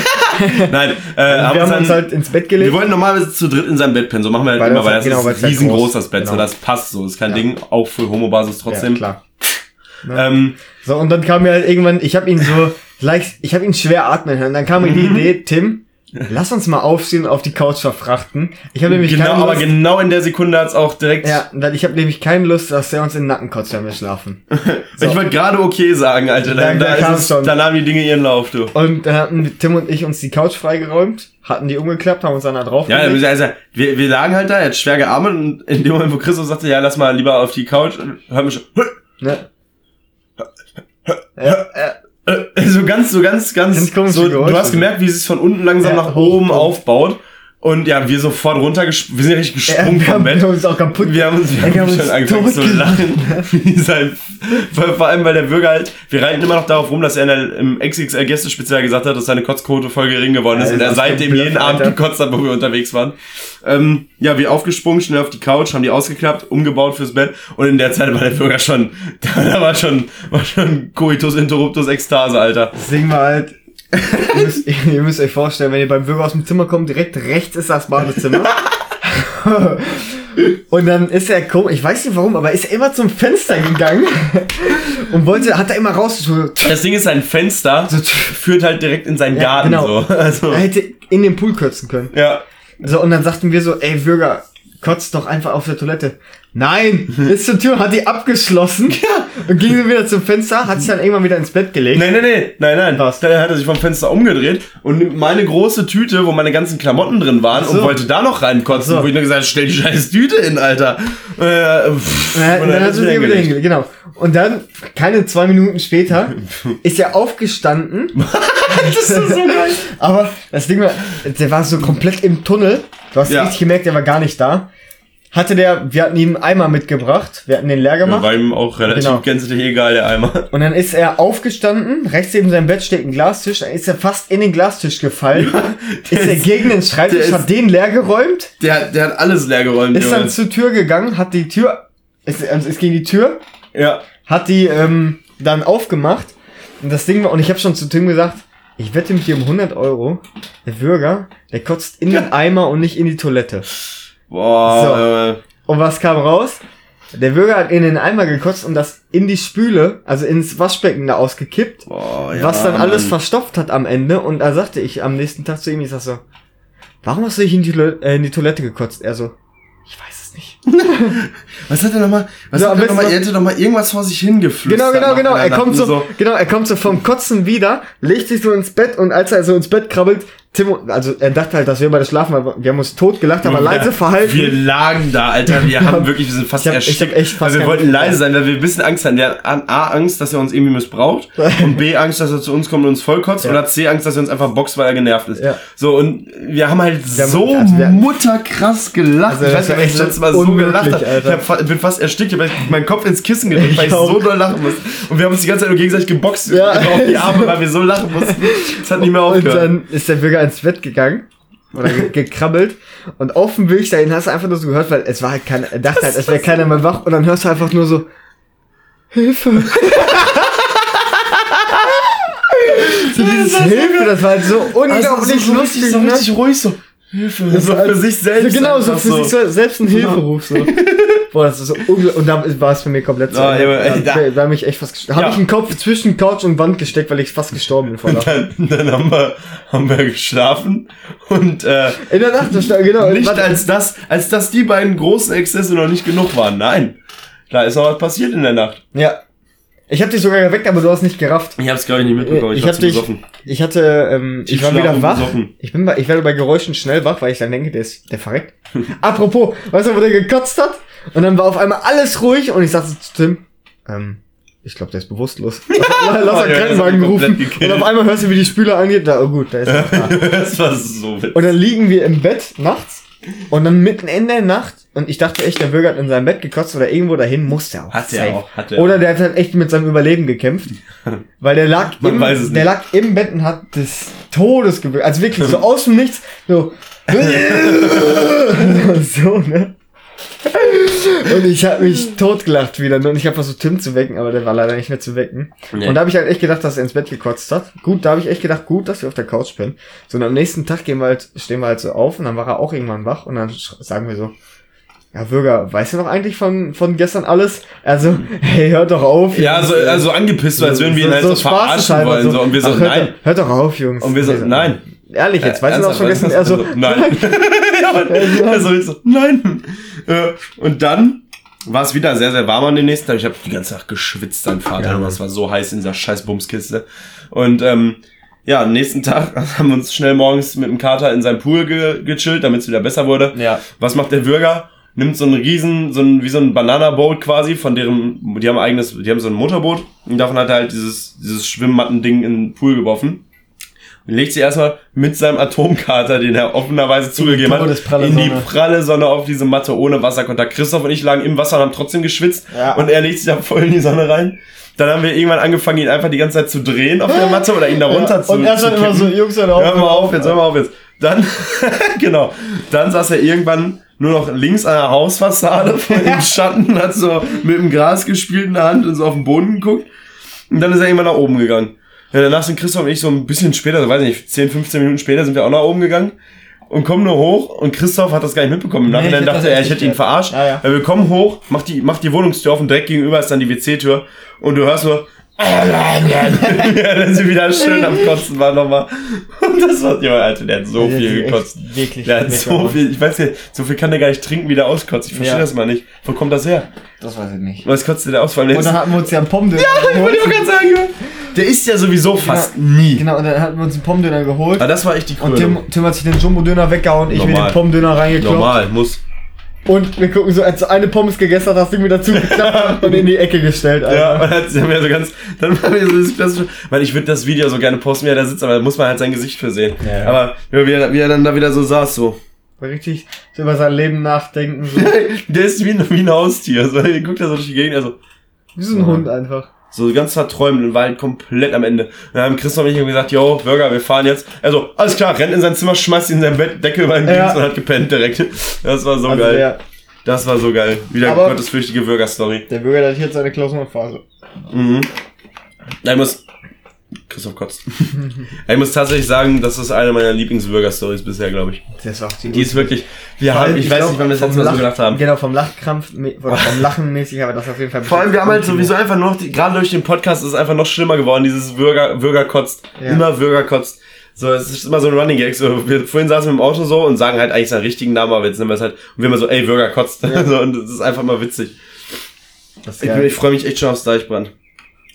Nein, äh, haben Wir haben uns halt ins Bett wir gelegt. wollten normalerweise zu dritt in seinem Bett pennen, so machen wir halt Weil immer, das weil halt- das genau, ist halt riesengroß, groß- das Bett, so genau. das passt so, ist kein Ja. Ding, auch für Homo-Basis trotzdem. Ja, klar. Ähm, So, und dann kam mir halt irgendwann, ich habe ihn so leicht, ich habe ihn schwer atmen hören. Dann kam mir Mhm. die Idee, Tim, lass uns mal aufstehen und auf die Couch verfrachten. Ich habe nämlich genau, keine aber Lust, genau in der Sekunde hat's auch direkt, ja, weil ich habe nämlich keine Lust, dass der uns in den Nacken kotzt, wenn wir schlafen. So. ich wollte gerade okay sagen, Alter, da, Da- da, es, schon. da nahmen die Dinge ihren Lauf, du. Und dann hatten Tim und ich uns die Couch freigeräumt, hatten die umgeklappt, haben uns dann da drauf Ja, gelegt. also, wir, wir lagen halt da, er hat schwer gearmet und in dem Moment, wo Christoph sagte, ja, lass mal lieber auf die Couch, hört mich schon, ne? ja, ja. Äh, so ganz, so ganz, ganz, so, du hast gemerkt, wie es sich von unten langsam Ja, nach oben hoch. aufbaut. Und ja, wir sofort runtergesprungen, wir sind richtig Ja, gesprungen wir vom haben Bett. uns auch kaputt. Wir haben uns, wir wir haben haben schon uns angefangen zu lachen. Sein, vor, allem, weil der Bürger halt, wir reiten immer noch darauf rum, dass er in der, im XXL Gästespezial gesagt hat, dass seine Kotzquote voll gering geworden ist Ja, und er seitdem komplett, jeden Abend Alter. gekotzt hat, wo wir unterwegs waren. Ähm, ja, wir aufgesprungen, schnell auf die Couch, haben die ausgeklappt, umgebaut fürs Bett und in der Zeit war der Bürger schon, da, war schon, war schon Coitus Interruptus Ekstase, Alter. Deswegen war halt, ihr müsst, ihr müsst euch vorstellen, wenn ihr beim Bürger aus dem Zimmer kommt, direkt rechts ist das Badezimmer. Und dann ist er komisch, ich weiß nicht warum, aber ist er immer zum Fenster gegangen und wollte, hat er immer raus. So, Das Ding ist, sein Fenster führt halt direkt in seinen Garten. genau. So. Also, er hätte in den Pool kürzen können. ja. So, und dann sagten wir so, ey, Bürger, kotzt doch einfach auf der Toilette. Nein, ist zur Tür, hat die abgeschlossen. Und ging dann wieder zum Fenster, hat sich dann irgendwann wieder ins Bett gelegt. Nein, nein, nein, nein, nein. Was? Dann hat er sich vom Fenster umgedreht und meine große Tüte, wo meine ganzen Klamotten drin waren, so. und wollte da noch reinkotzen, so. wo ich nur gesagt habe, stell die scheiß Tüte in, Alter. Äh, pff, Ja, und dann hat sie wieder sich wieder hingelegt. hingelegt, genau. Und dann, keine zwei Minuten später, ist er aufgestanden. Das ist so geil. Aber das Ding war, der war so komplett im Tunnel. Du hast Ja. richtig gemerkt, der war gar nicht da. Hatte der, wir hatten ihm einen Eimer mitgebracht, wir hatten den leer Ja, gemacht. war ihm auch relativ Genau. gänzlich egal, der Eimer. Und dann ist er aufgestanden, rechts neben seinem Bett steht ein Glastisch, dann ist er fast in den Glastisch gefallen, ist er ist- gegen den Schreibtisch, hat den leer geräumt, Der, der hat alles leer geräumt, ist dann zur Tür gegangen, hat die Tür, ist, also ist gegen die Tür, Ja. hat die ähm, dann aufgemacht und das Ding war, und ich habe schon zu Tim gesagt, ich wette mit dir um 100 Euro, der Bürger, der kotzt in den Eimer und nicht in die Toilette. Boah, Und was kam raus? Der Bürger hat in den Eimer gekotzt und das in die Spüle, also ins Waschbecken da ausgekippt, äh, boah, ja, was dann alles Mann. verstopft hat am Ende. Und da sagte ich am nächsten Tag zu ihm, ich sag so, warum hast du dich in die, Toilette- äh, in die Toilette gekotzt? Er so, ich weiß es nicht. Was hat er nochmal? Was So, hat er nochmal? so- Er hätte nochmal irgendwas vor sich hingeflüstert. Genau, genau, genau. Er kommt und so, genau, er kommt so vom Kotzen wieder, legt sich so ins Bett und als er so ins Bett krabbelt, Tim, also er dachte halt, dass wir beide schlafen, weil wir haben uns tot gelacht, aber leise verhalten. Wir lagen da, Alter. Wir haben wirklich, wir sind fast Ich hab- ich erstickt. hab echt fast also wir wollten leise sein, weil wir ein bisschen Angst hatten. Der hat A, Angst, dass er uns irgendwie missbraucht. und B, Angst, dass er zu uns kommt und uns vollkotzt. Ja. Oder C, Angst, dass er uns einfach boxt, weil er genervt ist. Ja. So, und wir haben halt haben- so also wir- mutterkrass gelacht. Also ich das weiß nicht, ob ich echt das letzte Mal so gelacht habe. Ich hab, bin fast erstickt. Ich habe meinen Kopf ins Kissen gedrückt, Ich weil ich so doll lachen musste. Und wir haben uns die ganze Zeit nur gegenseitig geboxt Ja. auf die Arme, weil wir so lachen mussten. Es hat nicht mehr Und aufgehört. dann ist der Bürger ins Bett gegangen. Oder ge gekrabbelt. Und auf dem Weg dahin hast du einfach nur so gehört, weil es war halt keiner, er dachte halt, es wäre keiner mehr wach. Und dann hörst du einfach nur so, Hilfe. so dieses Hilfe, das war halt so unglaublich Also so, lustig. richtig, so ne? richtig ruhig so. Hilfe. Das So war- für sich selbst. Genau, so für sich se- selbst ein Hilferuf. So. Boah, das ist so unglaublich. Und da war es für mich komplett so. Ah, ja, da, da- ich echt fast Ja. ich den Kopf zwischen Couch und Wand gesteckt, weil ich fast gestorben bin vor. Dann, dann haben, wir, haben wir geschlafen und äh, In der Nacht, genau. nicht warte, als das, als dass die beiden großen Exzesse noch nicht genug waren. Nein. Da ist noch was passiert in der Nacht. Ja. Ich hab dich sogar geweckt, aber du hast nicht gerafft. Ich hab's glaube ich nicht mitbekommen. Ich, ich war dich, besoffen. ich hatte, ähm, ich war wieder wach. besoffen. Ich bin bei, ich werde bei Geräuschen schnell wach, weil ich dann denke, der ist, der verreckt. Apropos, weißt du, wo der gekotzt hat? Und dann war auf einmal alles ruhig und ich sagte zu Tim, ähm, ich glaube, der ist bewusstlos. Lass, lass Oh, einen ja, Krankenwagen hat rufen. Und auf einmal hörst du, wie die Spüle angeht. Da, oh gut, da ist er. da. das war so witzig. Und dann liegen wir im Bett nachts und dann mitten in der Nacht und ich dachte echt, der Bürger hat in seinem Bett gekotzt oder irgendwo dahin musste er auch. Hat er auch, hat er Oder der hat halt echt mit seinem Überleben gekämpft. Weil der lag, im, der nicht. lag im Bett und hat des Todes gewürgt. Also wirklich so aus dem Nichts. So. so, ne? Und ich habe mich totgelacht wieder. Und ich habe versucht, Tim zu wecken, aber der war leider nicht mehr zu wecken. Nee. Und da habe ich halt echt gedacht, dass er ins Bett gekotzt hat. Gut, da habe ich echt gedacht, gut, dass wir auf der Couch pennen. So, und am nächsten Tag gehen wir halt, stehen wir halt so auf und dann war er auch irgendwann wach und dann sagen wir so, ja, Bürger, weißt du noch eigentlich von, von gestern alles? Also, hey, hört doch auf. Ja, so, also angepisst, so, als würden wir ihn halt so, verarschen spaßeshalber wollen. So. Und wir so, Ach, hört, nein. Doch, hört doch auf, Jungs. Und wir so, nein. Ehrlich jetzt, weißt du noch schon gestern? Er so, nein. ja, also ich so, nein. Äh, Und dann war es wieder sehr, sehr warm an den nächsten Tag. Ich habe die ganze Nacht geschwitzt, dein Vater. Ja, es war so heiß in dieser scheiß Bumskiste. Und ähm, ja, am nächsten Tag haben wir uns schnell morgens mit dem Kater in seinen Pool ge gechillt, damit es wieder besser wurde. Ja. Was macht der Bürger? Nimmt so einen riesen, so ein, wie so ein Banana-Boat quasi, von deren, die haben ein eigenes, die haben so ein Motorboot und davon hat er halt dieses, dieses Schwimmmatten-Ding in den Pool geworfen. Und legt sie erstmal mit seinem Atomkater, den er offenerweise zugegeben hat, in die Sonne. pralle Sonne auf diese Matte ohne Wasserkontakt. Christoph und ich lagen im Wasser und haben trotzdem geschwitzt Ja. und er legt sich da voll in die Sonne rein. Dann haben wir irgendwann angefangen, ihn einfach die ganze Zeit zu drehen auf der Matte oder ihn da runter zu Und er dann immer kippen. so, Jungs, hört auf. Hör mal auf jetzt, hör mal auf jetzt. Dann, genau, dann saß er irgendwann nur noch links an der Hausfassade im Schatten, hat so mit dem Gras gespielt in der Hand und so auf den Boden geguckt. Und dann ist er irgendwann nach oben gegangen. Ja, danach sind Christoph und ich so ein bisschen später, so weiß ich nicht, 10, 15 Minuten später sind wir auch nach oben gegangen. und kommen nur hoch und Christoph hat das gar nicht mitbekommen. Im Nee, Nachhinein hab dachte er, ich hätte ihn verarscht. Ja, ja. Weil wir kommen hoch, macht die, macht die Wohnungstür auf und direkt gegenüber ist dann die WC-Tür und du hörst nur ja, dann sind wieder schön am Kotzen war nochmal. Und das war, ja, Alter, der hat so Der viel gekotzt. Wirklich. Der hat so viel, ich weiß nicht, so viel kann der gar nicht trinken, wie der auskotzt. Ich verstehe Ja. das mal nicht. Wo kommt das her? Das weiß ich nicht. Was kotzt der aus? Der Und dann hatten wir uns ja einen Pommdöner ich wollte auch gerade sagen. Der isst ja sowieso fast nie. Genau, und dann hatten wir uns einen Pommdöner geholt. Aber das war echt die Und Krönung. Tim, Tim hat sich den Jumbo-Döner weggehauen, ich mir Normal. den Pommdöner reingeklopft. Normal, muss. Und wir gucken so, als du eine Pommes gegessen hast, hast du mir dazu geklappt und in die Ecke gestellt, Alter. Ja, und dann haben wir so ganz, dann haben wir so das klassische, weil ich würde das Video so gerne posten, wie er da sitzt, aber da muss man halt sein Gesicht für sehen. Ja, ja. Aber wie er, wie er dann da wieder so saß, so. War Richtig so über sein Leben nachdenken, so. Der ist wie ein, wie ein Haustier. So, er guckt da so durch die Gegend, also Wie so ein Hund einfach. So ganz verträumt und war halt komplett am Ende. Und dann haben Christoph und ich gesagt, yo, Burger, wir fahren jetzt. Also, alles klar, rennt in sein Zimmer, schmeißt ihn in sein Bett, Decke über den Ja. Dienst und hat gepennt direkt. Das war so Also geil. der, Das war so geil. Wieder gottesfürchtige Burger-Story. der Bürger der hat jetzt seine Klausurenphase. Mhm. Ich muss. Christoph kotzt. ich muss tatsächlich sagen, das ist eine meiner Lieblings-Burger-Stories bisher, glaube ich. Das war auch die Die ist wirklich. Wir haben, ich, weiß nicht, wann wir das letzte Mal so gedacht haben. Genau, vom Lachkrampf oder vom Lachen mäßig, aber das auf jeden Fall. Vor allem, wir haben halt sowieso einfach noch, gerade durch den Podcast ist es einfach noch schlimmer geworden, dieses Bürger, Bürger kotzt. Ja. Immer Bürger kotzt. So, es ist immer so ein Running Gag. So, wir, vorhin saßen wir im Auto so und sagen halt eigentlich seinen richtigen Namen, aber jetzt nehmen wir es halt, und wir immer so, ey, Bürger kotzt. so, und das ist einfach mal witzig. Das ist Ich, ich freue mich echt schon aufs Deichbrand.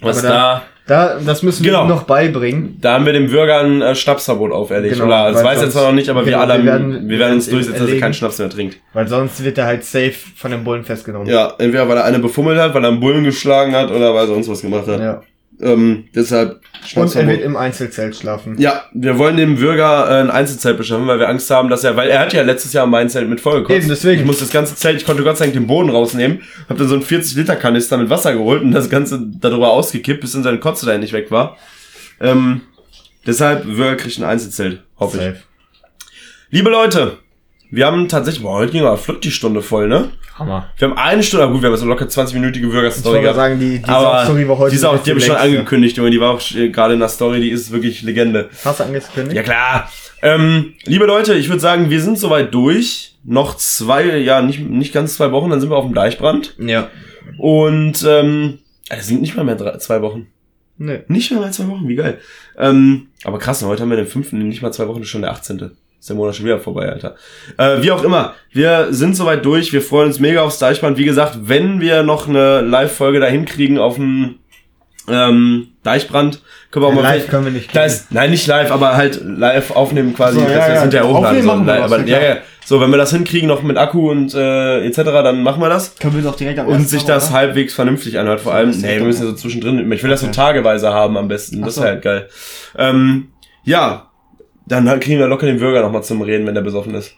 Was Aber da, Da, das müssen Genau. wir ihm noch beibringen. da haben wir dem Bürger ein äh, Schnapsverbot auferlegt. Genau, Oder, das weiß er zwar noch nicht, aber wir genau, alle, wir wir werden- wir werden uns durchsetzen, dass er keinen Schnaps mehr trinkt. Weil sonst wird er halt safe von den Bullen festgenommen. Ja, entweder weil er eine befummelt hat, weil er einen Bullen geschlagen hat oder weil er sonst was gemacht hat. ja. Ähm, deshalb Und er wird im Einzelzelt schlafen. Ja, wir wollen dem Bürger äh, ein Einzelzelt beschaffen, weil wir Angst haben, dass er, weil er hat ja letztes Jahr mein Zelt mit vollgekotzt. Eben, deswegen. Ich musste das ganze Zelt, ich konnte Gott sei Dank den Boden rausnehmen, hab dann so einen 40 Liter Kanister mit Wasser geholt und das Ganze darüber ausgekippt, bis dann seine Kotze da endlich weg war. Ähm, deshalb, Bürger kriegt ein Einzelzelt, hoffe ich. Safe. Liebe Leute, wir haben tatsächlich, boah, heute ging aber flott die Stunde voll, ne? Hammer. Wir haben eine Stunde, aber gut, wir haben jetzt eine locker 20-minütige Ich Bürger-Story gehabt. sagen, die, die aber Story war heute die, ist auch, die habe ich schon angekündigt, Junge, die war auch äh, gerade in der Story, die ist wirklich Legende. Hast du angekündigt? Ja klar. Ähm, liebe Leute, ich würde sagen, wir sind soweit durch. Noch zwei, ja, nicht, nicht ganz zwei Wochen, dann sind wir auf dem Deichbrand. Ja. Und ähm, es sind nicht mal mehr drei, zwei Wochen. Nee. Nicht mal mehr zwei Wochen, wie geil. Ähm, aber krass, heute haben wir den fünften, nicht mal zwei Wochen, ist schon der 18. Ist der Monat schon wieder vorbei, Alter. Äh, wie auch immer, wir sind soweit durch. Wir freuen uns mega aufs Deichbrand. Wie gesagt, wenn wir noch eine Live-Folge dahin kriegen auf dem ähm, Deichbrand, können wir auch Ja, mal live können wir nicht da ist, nein, nicht live, aber halt live aufnehmen quasi. So, ja, das ja. sind ja hochladen. Aufnehmen So, machen wir das, aber, ja, ja, so, wenn wir das hinkriegen, noch mit Akku und äh, etc., dann machen wir das. Können wir doch direkt am Und sich das oder? halbwegs vernünftig anhört. Vor allem, nee, wir müssen ja so zwischendrin. Ich will das so tageweise haben am besten. Das so. wäre halt geil. Ähm, ja, dann halt kriegen wir locker den Bürger nochmal zum Reden, wenn der besoffen ist.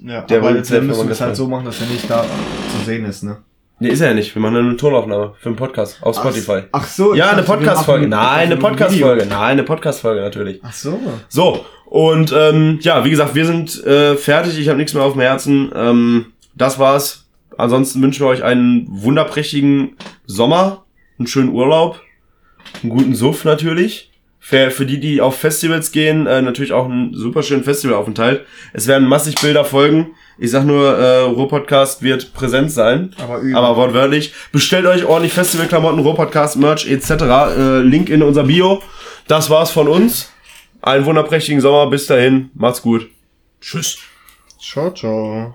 Ja, Der aber jetzt selbst müssen wir es halt so machen, dass er nicht da zu sehen ist, ne? Nee, ist er ja nicht. Wir machen eine Tonaufnahme für einen Podcast auf Spotify. Ach so. ich ja, eine Podcast-Folge. Nein, eine Podcast-Folge. Nein, eine Podcast-Folge natürlich. Ach so. So, und ähm, ja, wie gesagt, wir sind äh, fertig. Ich habe nichts mehr auf dem Herzen. Ähm, das war's. Ansonsten wünschen wir euch einen wunderprächtigen Sommer, einen schönen Urlaub, einen guten Suff natürlich. Für, für die, die auf Festivals gehen, äh, natürlich auch einen super schönen Festivalaufenthalt. Es werden massig Bilder folgen. Ich sag nur, äh, Ruhrpodcast wird präsent sein. Aber übel. Aber wortwörtlich. Bestellt euch ordentlich Festivalklamotten, Ruhrpodcast, Merch etc. Äh, Link in unser Bio. Das war's von uns. Einen wunderprächtigen Sommer. Bis dahin. Macht's gut. Tschüss. Ciao, ciao.